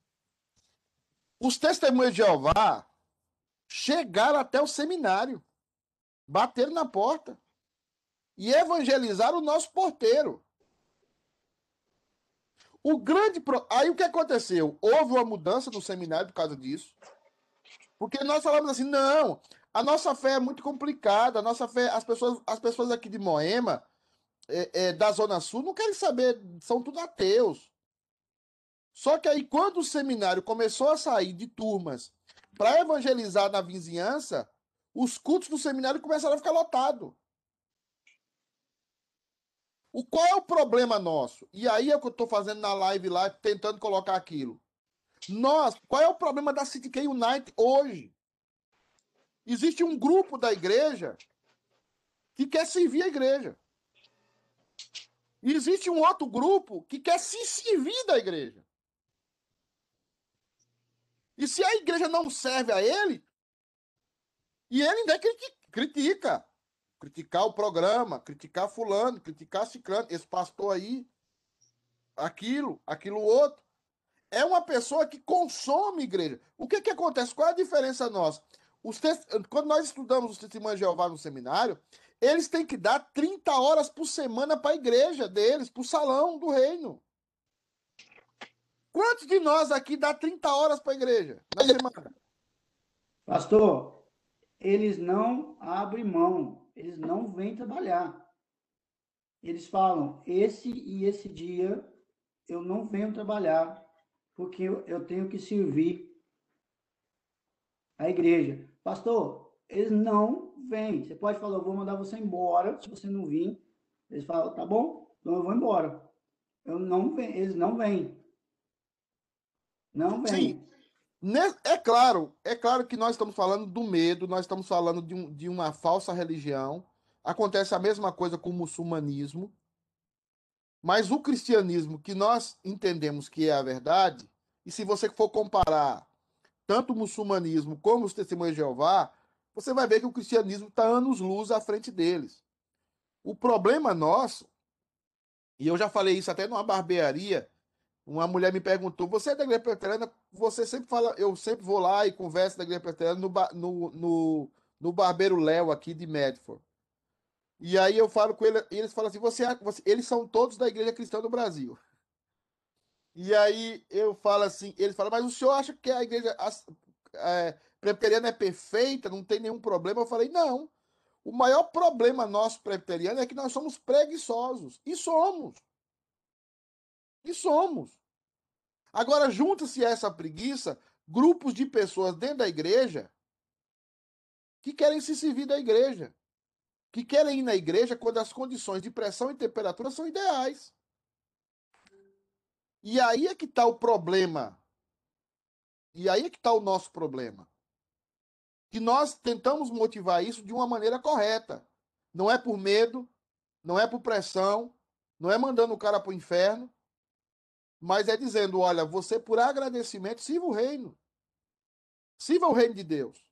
os testemunhos de Jeová chegaram até o seminário, bateram na porta e evangelizaram o nosso porteiro. O grande. Pro... Aí o que aconteceu? Houve uma mudança no seminário por causa disso. Porque nós falamos assim: não, a nossa fé é muito complicada, a nossa fé, as pessoas, as pessoas aqui de Moema, é, é, da Zona Sul, não querem saber, são tudo ateus. Só que aí, quando o seminário começou a sair de turmas para evangelizar na vizinhança, os cultos do seminário começaram a ficar lotados. O qual é o problema nosso? E aí é o que eu estou fazendo na live lá, tentando colocar aquilo. Nós, qual é o problema da City K Unite hoje? Existe um grupo da igreja que quer servir a igreja. E existe um outro grupo que quer se servir da igreja. E se a igreja não serve a ele, e ele ainda critica. Criticar o programa, criticar fulano, criticar ciclano, esse pastor aí, aquilo, aquilo outro. É uma pessoa que consome igreja. O que que acontece? Qual é a diferença nossa? Os Quando nós estudamos os testemunhos de Jeová no seminário, eles têm que dar 30 horas por semana para a igreja deles, para o salão do reino. Quantos de nós aqui dá 30 horas para a igreja na semana? Pastor, eles não abrem mão, eles não vêm trabalhar. Eles falam: esse e esse dia eu não venho trabalhar, porque eu tenho que servir a igreja. Pastor, eles não vêm. Você pode falar: eu vou mandar você embora se você não vir. Eles falam: tá bom, então eu vou embora. Eu não venho, eles não vêm. Não vem. Sim. É claro, é claro que nós estamos falando do medo, nós estamos falando de, um, de uma falsa religião. Acontece a mesma coisa com o muçulmanismo. Mas o cristianismo que nós entendemos que é a verdade, e se você for comparar tanto o muçulmanismo como os testemunhos de Jeová, você vai ver que o cristianismo está anos-luz à frente deles. O problema nosso, e eu já falei isso até numa barbearia, uma mulher me perguntou: você é da igreja presbiteriana? Você sempre fala, eu sempre vou lá e converso da igreja presbiteriana no, no, no, no barbeiro Léo aqui de Medford. E aí eu falo com ele, e eles falam assim: você, você, eles são todos da igreja cristã do Brasil. E aí eu falo assim: eles falam, mas o senhor acha que a igreja é, é perfeita, não tem nenhum problema? Eu falei: não. O maior problema nosso presbiteriano é que nós somos preguiçosos. E somos. E somos. Agora, junta-se essa preguiça grupos de pessoas dentro da igreja que querem se servir da igreja, que querem ir na igreja quando as condições de pressão e temperatura são ideais. E aí é que está o problema. E aí é que está o nosso problema. Que nós tentamos motivar isso de uma maneira correta. Não é por medo, não é por pressão, não é mandando o cara para o inferno, mas é dizendo: olha, você por agradecimento sirva o reino. Sirva o reino de Deus.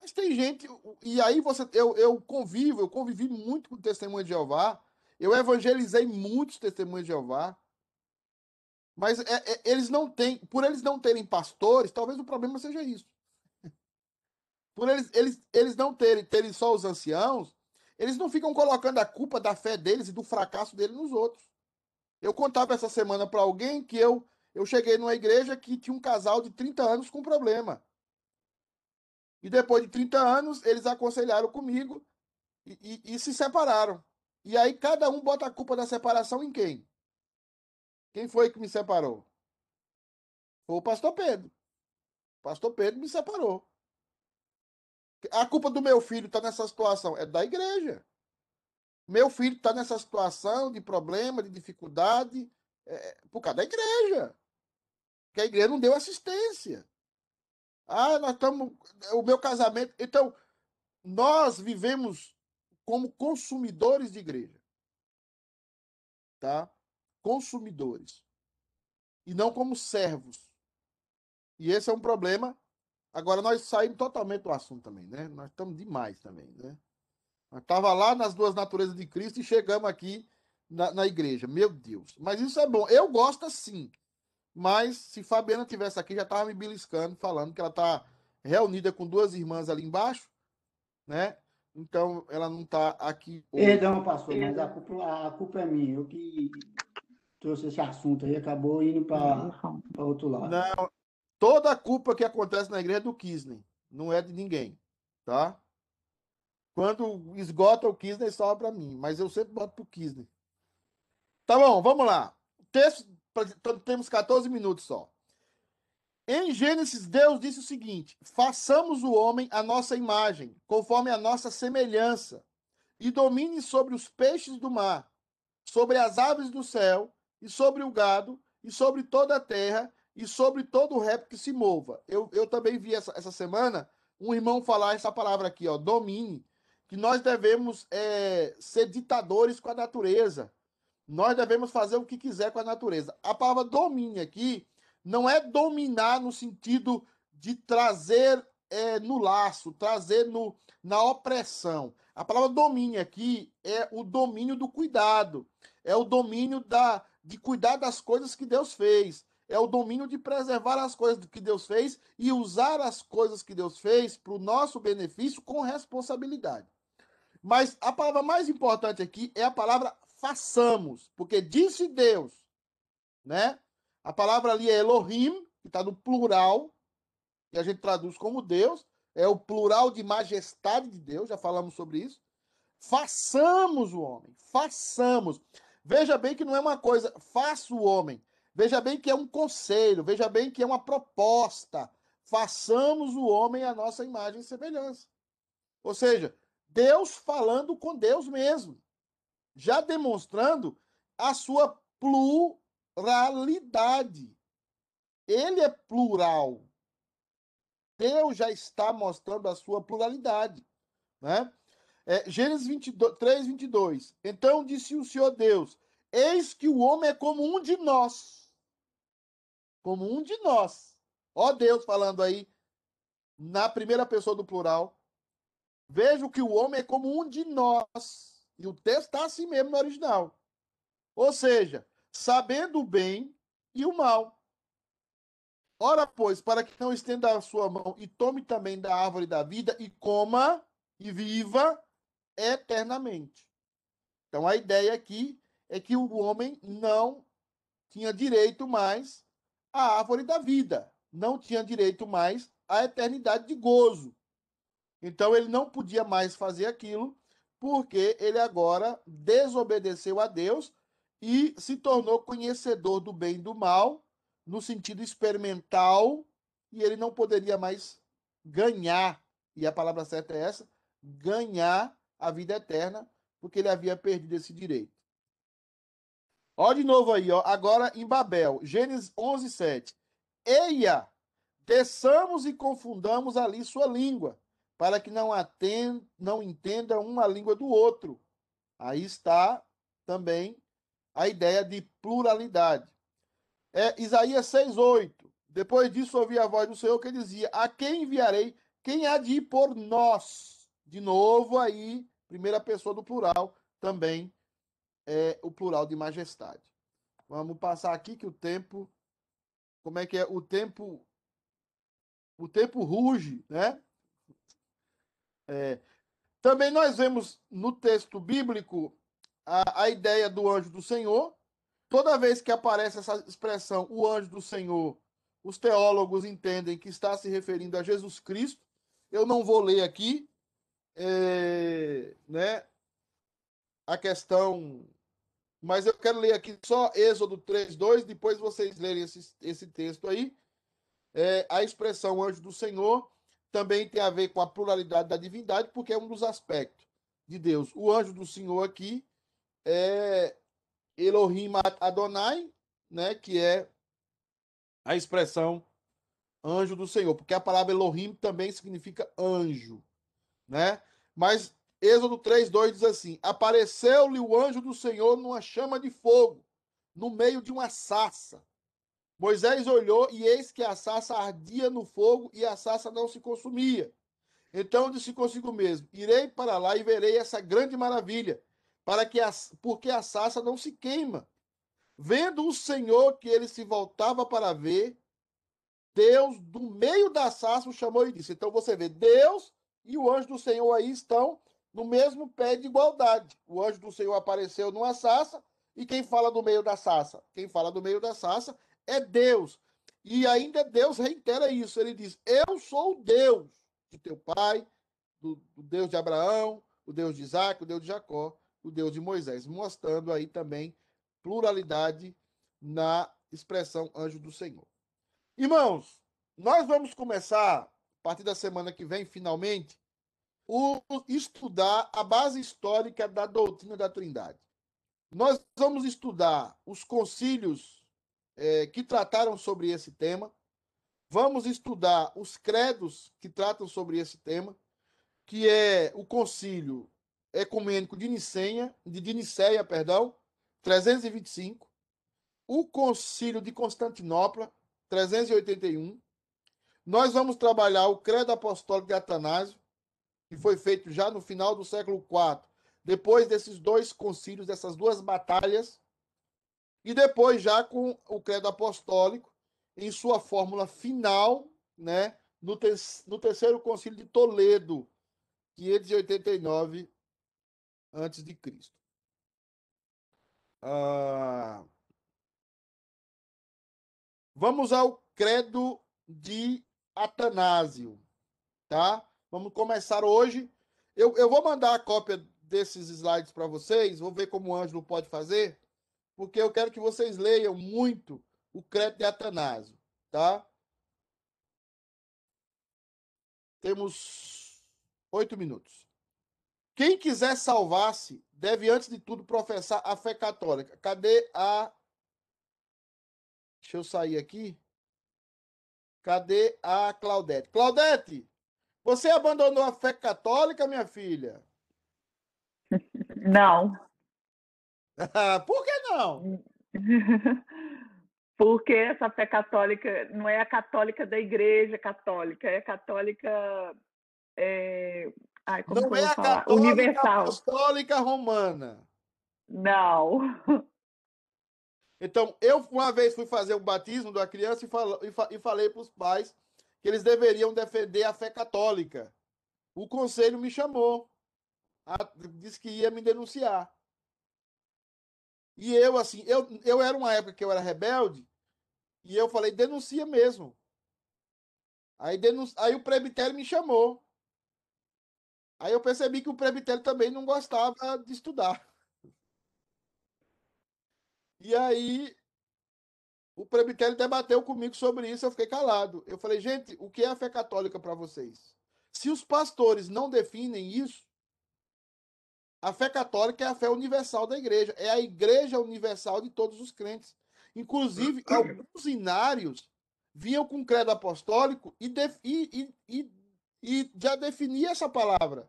Mas tem gente, e aí você, eu, eu convivo, eu convivi muito com o testemunho de Jeová, eu evangelizei muitos testemunhos de Jeová, mas é, é, eles não têm, por eles não terem pastores, talvez o problema seja isso. <laughs> Por eles, eles, eles não terem, terem só os anciãos, eles não ficam colocando a culpa da fé deles e do fracasso deles nos outros. Eu contava essa semana para alguém que eu, eu cheguei numa igreja que tinha um casal de 30 anos com problema. E depois de 30 anos, eles aconselharam comigo e, e, e se separaram. E aí cada um bota a culpa da separação em quem? Quem foi que me separou? Foi o pastor Pedro. O pastor Pedro me separou. A culpa do meu filho está nessa situação é da igreja. Meu filho está nessa situação de problema, de dificuldade, é, por causa da igreja. Que a igreja não deu assistência. Ah, nós estamos. O meu casamento. Então, nós vivemos como consumidores de igreja. Tá? Consumidores. E não como servos. E esse é um problema. Agora, nós saímos totalmente do assunto também, né? Nós estamos demais também, né? Estava lá nas duas naturezas de Cristo e chegamos aqui na, na igreja. Meu Deus. Mas isso é bom. Eu gosto assim. Mas se Fabiana tivesse aqui, já tava me beliscando, falando que ela tá reunida com duas irmãs ali embaixo, né? Então ela não tá aqui. hoje. Perdão, pastor, mas a culpa, a culpa é minha. Eu que trouxe esse assunto aí, acabou indo para outro lado. Não, toda a culpa que acontece na igreja é do Kisney, não é de ninguém, tá? Quando esgota o Kisney, sobra para mim, mas eu sempre boto pro Kisney. Tá bom, vamos lá. Texto, temos 14 minutos só. Em Gênesis, Deus disse o seguinte: façamos o homem a nossa imagem, conforme a nossa semelhança, e domine sobre os peixes do mar, sobre as aves do céu, e sobre o gado, e sobre toda a terra, e sobre todo o réptil que se mova. Eu, eu também vi essa, essa semana um irmão falar essa palavra aqui, ó, domine, que nós devemos é, ser ditadores com a natureza. Nós devemos fazer o que quiser com a natureza. A palavra domine aqui não é dominar no sentido de trazer é, no laço, trazer no, na opressão. A palavra domínio aqui é o domínio do cuidado, é o domínio da, de cuidar das coisas que Deus fez, é o domínio de preservar as coisas que Deus fez e usar as coisas que Deus fez para o nosso benefício com responsabilidade. Mas a palavra mais importante aqui é a palavra façamos, porque disse Deus, né? A palavra ali é Elohim, que está no plural, que a gente traduz como Deus, é o plural de majestade de Deus, já falamos sobre isso. Façamos o homem, façamos. Veja bem que não é uma coisa, faça o homem. Veja bem que é um conselho, veja bem que é uma proposta. Façamos o homem a nossa imagem e semelhança. Ou seja, Deus falando com Deus mesmo, já demonstrando a sua pluralidade. Ele é plural. Deus já está mostrando a sua pluralidade. Né? É, Gênesis 22, 3, 22. Então disse o Senhor Deus: Eis que o homem é como um de nós. Como um de nós. Ó Deus falando aí na primeira pessoa do plural. Vejo que o homem é como um de nós. E o texto está assim mesmo no original. Ou seja, sabendo o bem e o mal. Ora, pois, para que não estenda a sua mão e tome também da árvore da vida e coma e viva eternamente. Então, a ideia aqui é que o homem não tinha direito mais à árvore da vida, não tinha direito mais à eternidade de gozo. Então, ele não podia mais fazer aquilo, porque ele agora desobedeceu a Deus e se tornou conhecedor do bem e do mal, no sentido experimental, e ele não poderia mais ganhar, e a palavra certa é essa, ganhar a vida eterna, porque ele havia perdido esse direito. Ó de novo aí, ó, agora em Babel, Gênesis 11, 7. Eia, desçamos e confundamos ali sua língua, para que não, atend, não entenda uma língua do outro. Aí está também a ideia de pluralidade. É Isaías 6:8. Depois disso ouvi a voz do Senhor que dizia: A quem enviarei? Quem há de ir por nós? De novo aí, primeira pessoa do plural, também é o plural de majestade. Vamos passar aqui que o tempo como é que é? O tempo o tempo ruge, né? É, também nós vemos no texto bíblico a, a ideia do anjo do Senhor. Toda vez que aparece essa expressão, o anjo do Senhor, os teólogos entendem que está se referindo a Jesus Cristo. Eu não vou ler aqui, é, né, a questão, mas eu quero ler aqui só Êxodo 3:2. Depois vocês lerem esse, esse texto aí. É, a expressão anjo do Senhor também tem a ver com a pluralidade da divindade, porque é um dos aspectos de Deus. O anjo do Senhor aqui é Elohim Adonai, né, que é a expressão anjo do Senhor, porque a palavra Elohim também significa anjo, né? Mas Êxodo 3:2 diz assim: Apareceu-lhe o anjo do Senhor numa chama de fogo, no meio de uma sassa. Moisés olhou e eis que a sassa ardia no fogo e a sassa não se consumia. Então disse consigo mesmo: Irei para lá e verei essa grande maravilha para que a, porque a sarça não se queima. Vendo o Senhor que ele se voltava para ver, Deus, do meio da sarça, o chamou e disse. Então você vê, Deus e o anjo do Senhor aí estão no mesmo pé de igualdade. O anjo do Senhor apareceu numa sarça, e quem fala do meio da sarça? Quem fala do meio da sarça é Deus. E ainda Deus reitera isso. Ele diz: Eu sou o Deus de teu pai, do, do Deus de Abraão, o Deus de Isaac, o Deus de Jacó, o Deus de Moisés, mostrando aí também pluralidade na expressão anjo do Senhor. Irmãos, nós vamos começar, a partir da semana que vem, finalmente, o estudar a base histórica da doutrina da Trindade. Nós vamos estudar os concílios é, que trataram sobre esse tema, vamos estudar os credos que tratam sobre esse tema, que é o concílio ecumênico de Niceia, de Niceia, perdão, 325, o concílio de Constantinopla, 381. Nós vamos trabalhar o credo apostólico de Atanásio, que foi feito já no final do século IV, depois desses dois concílios, dessas duas batalhas, e depois já com o credo apostólico em sua fórmula final, né, no, te no terceiro concílio de Toledo, 589 antes de Cristo. Ah, vamos ao credo de Atanásio, tá? Vamos começar hoje. Eu, eu vou mandar a cópia desses slides para vocês, vou ver como o Ângelo pode fazer, porque eu quero que vocês leiam muito o crédito de Atanásio, tá? Temos oito minutos. Quem quiser salvar-se deve, antes de tudo, professar a fé católica. Cadê a. Deixa eu sair aqui. Cadê a Claudete? Claudete, você abandonou a fé católica, minha filha? <laughs> Não. <laughs> Por que não? <laughs> Porque essa fé católica não é a católica da igreja católica, é a católica. É... Ai, como não é a falar? católica Universal. apostólica romana. Não. Então, eu uma vez fui fazer o batismo da criança e, fal, fa, e falei para os pais que eles deveriam defender a fé católica. O conselho me chamou. A, disse que ia me denunciar. E eu, assim, eu, eu era uma época que eu era rebelde, e eu falei, denuncia mesmo. Aí, denun... Aí o presbitério me chamou. Aí eu percebi que o presbitério também não gostava de estudar. E aí o presbitério debateu comigo sobre isso, eu fiquei calado. Eu falei, gente, o que é a fé católica para vocês? Se os pastores não definem isso, a fé católica é a fé universal da igreja, é a igreja universal de todos os crentes. Inclusive, alguns inários vinham com credo apostólico e, def, e, e, e, e já definia essa palavra.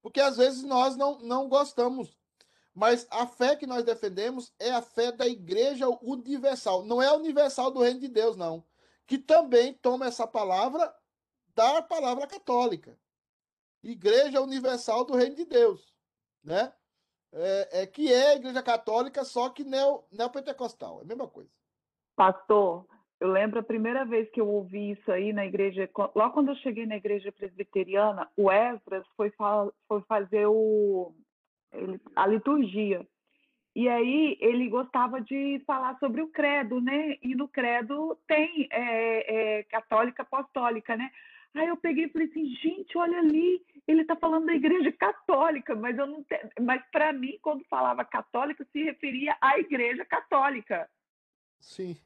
Porque às vezes nós não, não gostamos mas a fé que nós defendemos é a fé da igreja universal. Não é a universal do reino de Deus, não. Que também toma essa palavra da palavra católica. Igreja universal do reino de Deus. Né? É, é que é a igreja católica, só que neo, neopentecostal. É a mesma coisa. Pastor, eu lembro a primeira vez que eu ouvi isso aí na igreja, logo quando eu cheguei na igreja presbiteriana, o Esdras foi, foi fazer o ele, a liturgia. E aí ele gostava de falar sobre o credo, né? E no credo tem é, é, católica apostólica, né? Aí eu peguei e falei assim, gente, olha ali, ele está falando da igreja católica, mas eu não te... mas para mim, quando falava católica, se referia à igreja católica. Sim.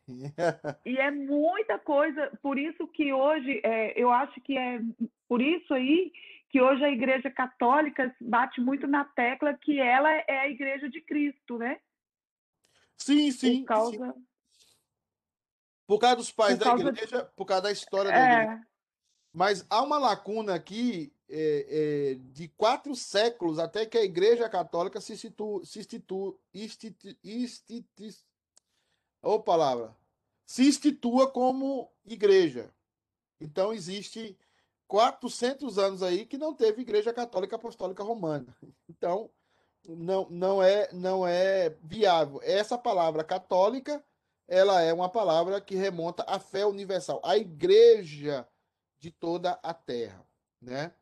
e é muita coisa, por isso que hoje, é, eu acho que é por isso aí que hoje a Igreja Católica bate muito na tecla que ela é a Igreja de Cristo, né? Sim, sim. Por causa, sim. Por causa dos pais por da causa... igreja, por causa da história da é... igreja. Mas há uma lacuna aqui é, é, de quatro séculos até que a Igreja Católica se institui, se institui, institui, institui, ou palavra, se institua como igreja. Então existe 400 anos aí que não teve Igreja Católica Apostólica Romana. Então, não, não é não é viável. Essa palavra católica, ela é uma palavra que remonta à fé universal, à igreja de toda a terra, né?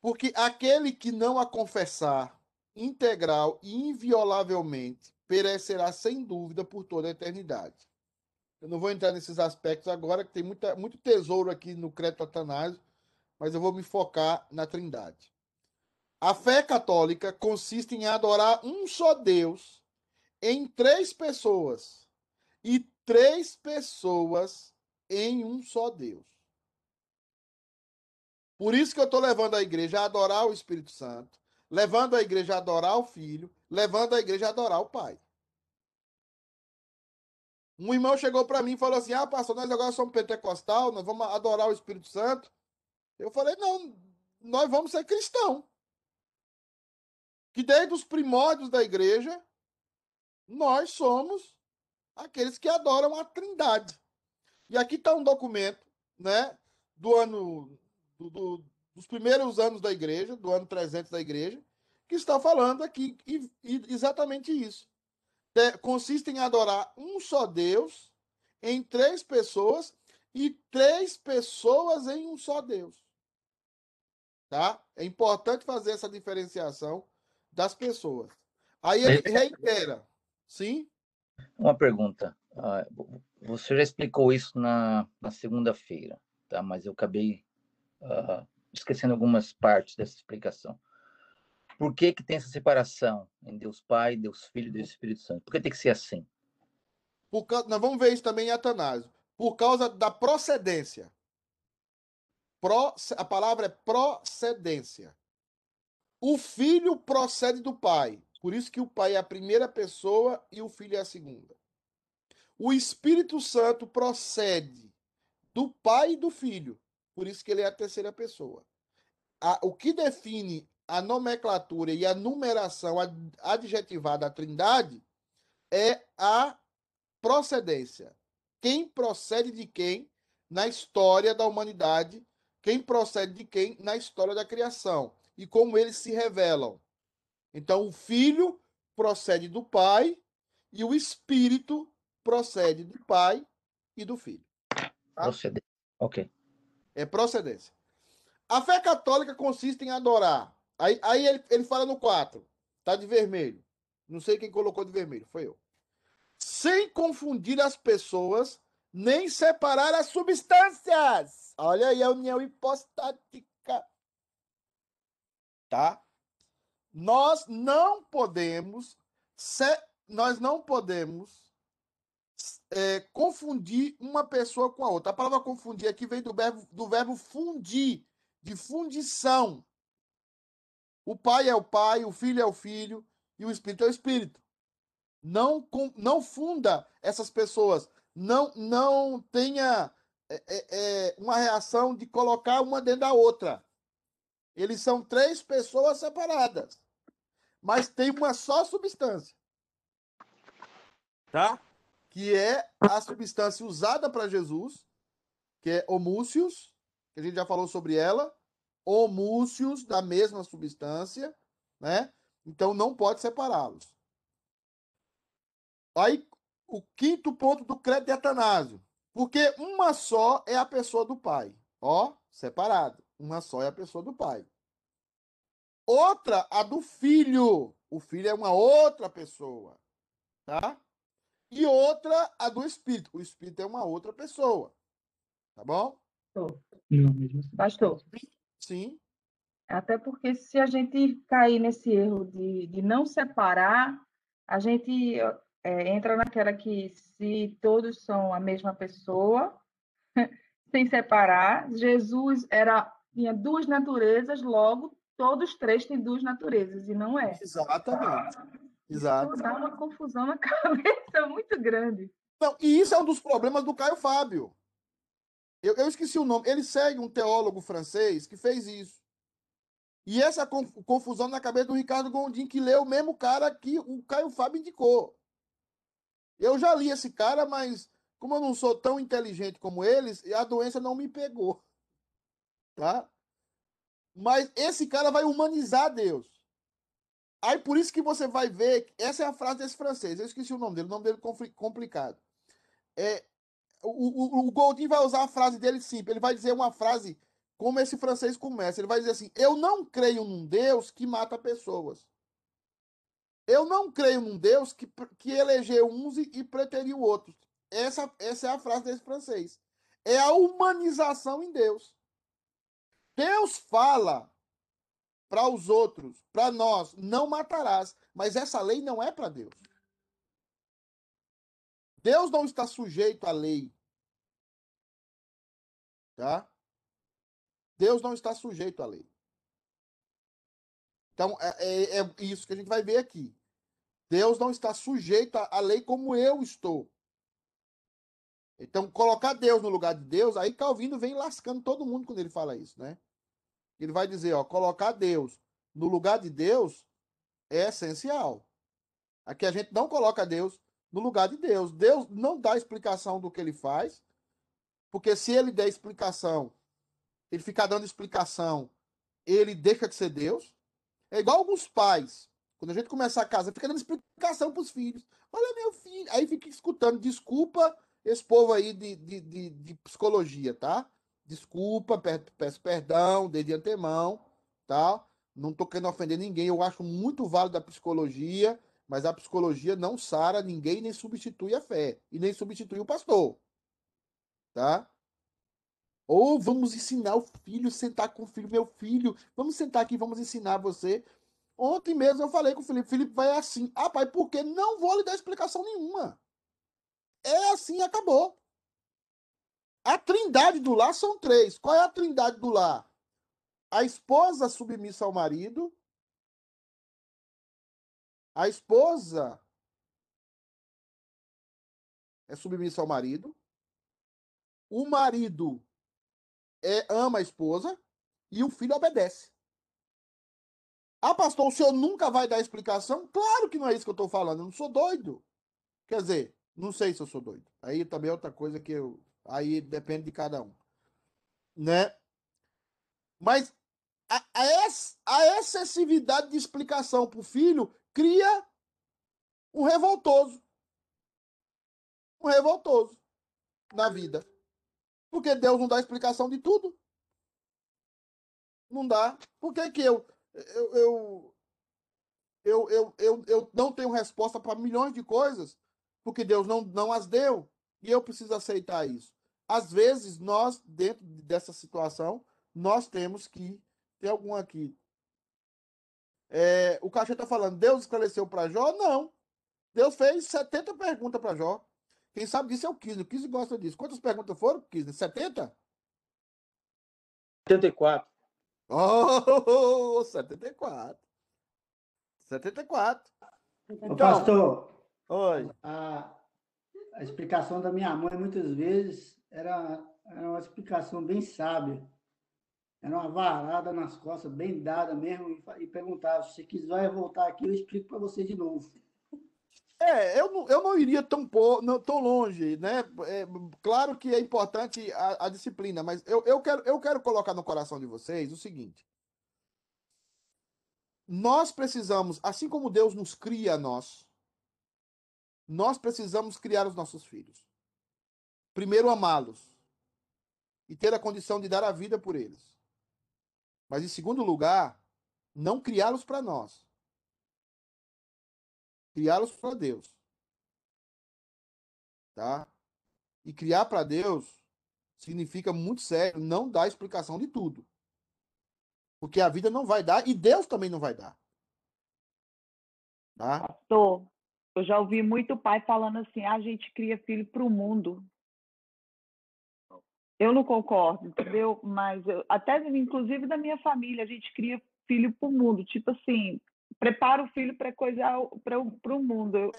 Porque aquele que não a confessar integral e inviolavelmente perecerá sem dúvida por toda a eternidade. Eu não vou entrar nesses aspectos agora, que tem muita, muito tesouro aqui no Creto Atanásio, mas eu vou me focar na Trindade. A fé católica consiste em adorar um só Deus em três pessoas e três pessoas em um só Deus. Por isso que eu estou levando a igreja a adorar o Espírito Santo, levando a igreja a adorar o Filho, levando a igreja a adorar o Pai. Um irmão chegou para mim e falou assim: Ah, pastor, nós agora somos pentecostal, nós vamos adorar o Espírito Santo. Eu falei: Não, nós vamos ser cristão. Que desde os primórdios da igreja, nós somos aqueles que adoram a Trindade. E aqui está um documento, né, do ano, do, do, dos primeiros anos da igreja, do ano 300 da igreja, que está falando aqui e, e exatamente isso consiste em adorar um só Deus em três pessoas e três pessoas em um só Deus. Tá? É importante fazer essa diferenciação das pessoas. Aí ele reitera. Sim? Uma pergunta. Ah, você já explicou isso na, na segunda-feira, tá? mas eu acabei uh, esquecendo algumas partes dessa explicação. Por que, que tem essa separação em Deus Pai, Deus Filho e Deus Espírito Santo? Por que tem que ser assim? Por, nós vamos ver isso também em Atanásio. Por causa da procedência. Pro, a palavra é procedência. O filho procede do pai. Por isso que o pai é a primeira pessoa e o filho é a segunda. O Espírito Santo procede do pai e do filho. Por isso que ele é a terceira pessoa. A, o que define a nomenclatura e a numeração adjetivada à Trindade é a procedência. Quem procede de quem na história da humanidade, quem procede de quem na história da criação e como eles se revelam. Então, o filho procede do pai e o espírito procede do pai e do filho. Tá? Procedência. Ok. É procedência. A fé católica consiste em adorar Aí, aí ele, ele fala no 4. Tá de vermelho. Não sei quem colocou de vermelho, foi eu. Sem confundir as pessoas, nem separar as substâncias. Olha aí a união hipostática. Tá? Nós não podemos se, nós não podemos é, confundir uma pessoa com a outra. A palavra confundir aqui vem do verbo, do verbo fundir, de fundição. O Pai é o Pai, o Filho é o Filho e o Espírito é o Espírito. Não, não funda essas pessoas. Não, não tenha é, é, é, uma reação de colocar uma dentro da outra. Eles são três pessoas separadas, mas tem uma só substância. Tá? Que é a substância usada para Jesus, que é homúcios, que a gente já falou sobre ela, homúcios da mesma substância, né? Então não pode separá-los. Aí, o quinto ponto do crédito de Atanásio. Porque uma só é a pessoa do pai. Ó, separado. Uma só é a pessoa do pai. Outra, a do filho. O filho é uma outra pessoa. Tá? E outra, a do espírito. O espírito é uma outra pessoa. Tá bom? Pastor. Sim. Até porque se a gente cair nesse erro de, de não separar, a gente é, entra naquela que se todos são a mesma pessoa, <laughs> sem separar, Jesus era tinha duas naturezas, logo todos três têm duas naturezas, e não é. Exatamente. Exato. Isso dá uma confusão na <laughs> cabeça muito grande. Não, e isso é um dos problemas do Caio Fábio. Eu, eu esqueci o nome. Ele segue um teólogo francês que fez isso. E essa confusão na cabeça do Ricardo Gondim, que leu o mesmo cara que o Caio Fábio indicou. Eu já li esse cara, mas como eu não sou tão inteligente como eles, a doença não me pegou. Tá? Mas esse cara vai humanizar Deus. Aí por isso que você vai ver. Essa é a frase desse francês. Eu esqueci o nome dele, o nome dele é complicado. É, o, o, o Goldin vai usar a frase dele simples. Ele vai dizer uma frase como esse francês começa. Ele vai dizer assim: Eu não creio num Deus que mata pessoas. Eu não creio num Deus que, que elegeu uns e, e preteriu outros. Essa, essa é a frase desse francês. É a humanização em Deus. Deus fala para os outros, para nós, não matarás, mas essa lei não é para Deus. Deus não está sujeito à lei. Tá? Deus não está sujeito à lei. Então, é, é, é, isso que a gente vai ver aqui. Deus não está sujeito à lei como eu estou. Então, colocar Deus no lugar de Deus, aí Calvino vem lascando todo mundo quando ele fala isso, né? Ele vai dizer, ó, colocar Deus no lugar de Deus é essencial. Aqui a gente não coloca Deus no lugar de Deus. Deus não dá explicação do que ele faz, porque se ele der explicação, ele ficar dando explicação, ele deixa de ser Deus. É igual alguns pais. Quando a gente começa a casa, fica dando explicação para os filhos. Olha, meu filho. Aí fica escutando. Desculpa esse povo aí de, de, de, de psicologia, tá? Desculpa, peço perdão, de antemão, tá? Não tô querendo ofender ninguém. Eu acho muito válido a psicologia mas a psicologia não sara ninguém nem substitui a fé e nem substitui o pastor. Tá? Ou vamos ensinar o filho, sentar com o filho, meu filho, vamos sentar aqui, vamos ensinar você. Ontem mesmo eu falei com o Felipe, Felipe vai assim. Ah, pai, por quê? Não vou lhe dar explicação nenhuma. É assim, acabou. A trindade do lar são três. Qual é a trindade do lar? A esposa submissa ao marido, a esposa é submissa ao marido. O marido é, ama a esposa e o filho obedece. Ah, pastor, o senhor nunca vai dar explicação? Claro que não é isso que eu estou falando. Eu não sou doido. Quer dizer, não sei se eu sou doido. Aí também é outra coisa que eu. Aí depende de cada um. Né? Mas a, a, a excessividade de explicação para o filho cria um revoltoso. Um revoltoso na vida. Porque Deus não dá explicação de tudo. Não dá. Por que, que eu, eu, eu, eu, eu, eu, eu não tenho resposta para milhões de coisas? Porque Deus não, não as deu. E eu preciso aceitar isso. Às vezes, nós, dentro dessa situação, nós temos que. Tem algum aqui. É, o Cachê está falando, Deus esclareceu para Jó? Não. Deus fez 70 perguntas para Jó. Quem sabe disso é o Kizzy. O Kizzy gosta disso. Quantas perguntas foram, Kizzy? 70? 74. Oh, 74. 74. Então, pastor, oi. A, a explicação da minha mãe muitas vezes era, era uma explicação bem sábia. Era uma varada nas costas, bem dada mesmo, e, e perguntava: se quiser voltar aqui, eu explico para você de novo. É, eu não, eu não iria tão, não, tão longe, né? É, claro que é importante a, a, disciplina, mas eu, eu, quero, eu quero colocar no coração de vocês o seguinte. Nós precisamos, assim como Deus nos cria nós, nós precisamos criar os nossos filhos. Primeiro, amá-los e ter a condição de dar a vida por eles. Mas, em segundo lugar, não criá-los para nós. Criá-los para Deus. Tá? E criar para Deus significa muito sério não dar explicação de tudo. Porque a vida não vai dar e Deus também não vai dar. Tá? Pastor, eu já ouvi muito pai falando assim: ah, a gente cria filho para o mundo. Eu não concordo, entendeu? Mas eu, até inclusive da minha família, a gente cria filho para o mundo, tipo assim, prepara o filho para coisa para o mundo. Eu...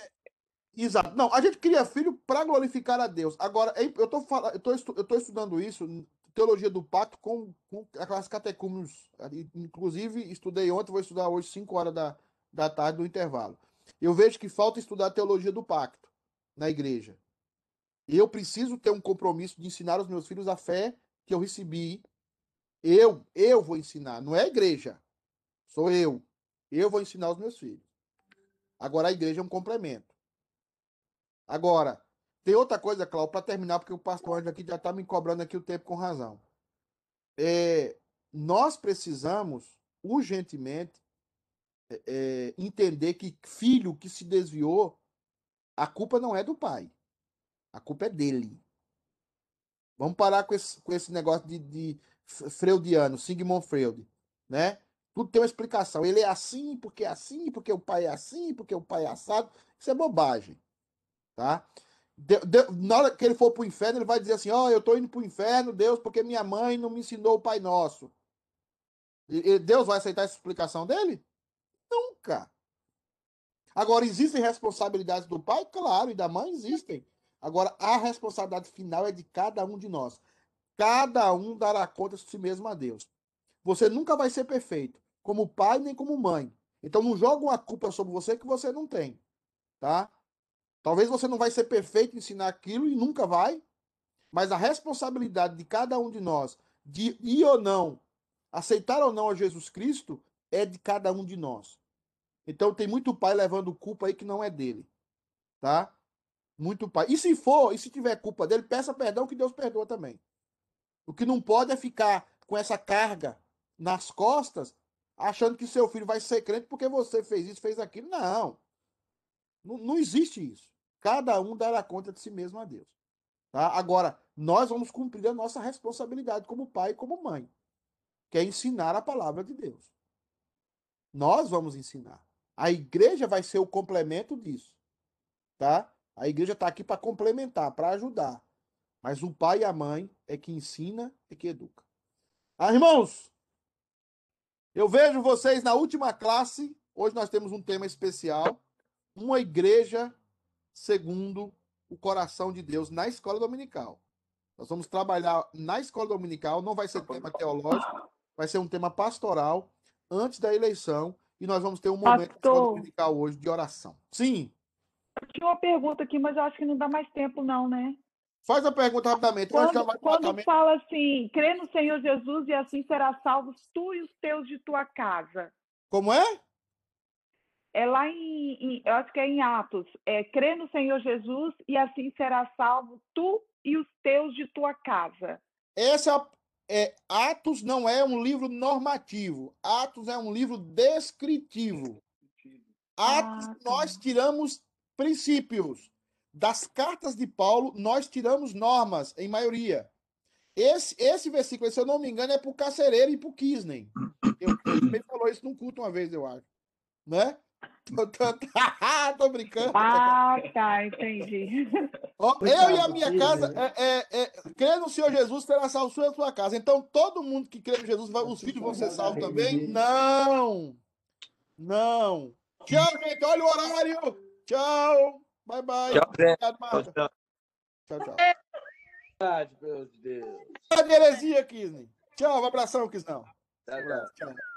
Exato. Não, a gente cria filho para glorificar a Deus. Agora, eu tô falando, eu tô, eu tô estudando isso, teologia do pacto com, com aquelas catecúmenos. Inclusive, estudei ontem, vou estudar hoje 5 horas da, da tarde no intervalo. Eu vejo que falta estudar a teologia do pacto na igreja. Eu preciso ter um compromisso de ensinar os meus filhos a fé que eu recebi. Eu, eu vou ensinar, não é a igreja. Sou eu. Eu vou ensinar os meus filhos. Agora a igreja é um complemento. Agora, tem outra coisa, Cláudio, para terminar, porque o pastor Anjo aqui já está me cobrando aqui o tempo com razão. É, nós precisamos, urgentemente, é, entender que filho que se desviou, a culpa não é do pai. A culpa é dele. Vamos parar com esse, com esse negócio de, de freudiano, Sigmund Freud, né? Tudo tem uma explicação. Ele é assim, porque é assim, porque o pai é assim, porque o pai é assado. Isso é bobagem, tá? De, de, na hora que ele for para o inferno, ele vai dizer assim: Ó, oh, eu estou indo para o inferno, Deus, porque minha mãe não me ensinou o Pai Nosso. E, e Deus vai aceitar essa explicação dele? Nunca. Agora, existem responsabilidades do pai? Claro, e da mãe existem. Agora, a responsabilidade final é de cada um de nós. Cada um dará conta de si mesmo a Deus. Você nunca vai ser perfeito, como pai nem como mãe. Então não joga uma culpa sobre você que você não tem, tá? Talvez você não vai ser perfeito em ensinar aquilo e nunca vai, mas a responsabilidade de cada um de nós de ir ou não, aceitar ou não a Jesus Cristo é de cada um de nós. Então tem muito pai levando culpa aí que não é dele, tá? Muito pai. E se for, e se tiver culpa dele, peça perdão que Deus perdoa também. O que não pode é ficar com essa carga nas costas, achando que seu filho vai ser crente porque você fez isso, fez aquilo. Não. Não, não existe isso. Cada um dará conta de si mesmo a Deus. Tá? Agora, nós vamos cumprir a nossa responsabilidade como pai e como mãe, que é ensinar a palavra de Deus. Nós vamos ensinar. A igreja vai ser o complemento disso. Tá? A igreja está aqui para complementar, para ajudar. Mas o pai e a mãe é que ensina e que educa. Ah, irmãos, eu vejo vocês na última classe. Hoje nós temos um tema especial. Uma igreja segundo o coração de Deus na escola dominical. Nós vamos trabalhar na escola dominical, não vai ser tema teológico, vai ser um tema pastoral antes da eleição e nós vamos ter um momento escola dominical hoje de oração. Sim. Eu tinha uma pergunta aqui, mas eu acho que não dá mais tempo não, né? Faz a pergunta rapidamente. Quando, quando fala assim, crê no Senhor Jesus e assim será salvo tu e os teus de tua casa. Como é? É lá em, em eu acho que é em Atos. É, crê no Senhor Jesus e assim será salvo tu e os teus de tua casa. Essa é, Atos não é um livro normativo. Atos é um livro descritivo. Atos ah, nós tiramos princípios das cartas de Paulo, nós tiramos normas, em maioria. Esse, esse versículo, se eu não me engano, é para o Carcereiro e para o Kisney. Eu, também falou isso num culto uma vez, eu acho. Né? <laughs> Tô, tô, <laughs> tô brincando. Ah, tá, entendi. <laughs> Ó, eu e a minha casa, é, é, é, crê no Senhor Jesus, terá salvo a sua casa. Então, todo mundo que crê no Jesus, vai, os filhos vão ser salvos também? Não! Não! Tchau, gente. Olha o horário. Tchau. Bye, bye. Tchau, Obrigado, Marta. Tchau, tchau. tchau. Meu Deus. Tchau, Terezinha, Kisney. Tchau, um abração, Kisnão. Tchau, tchau. tchau.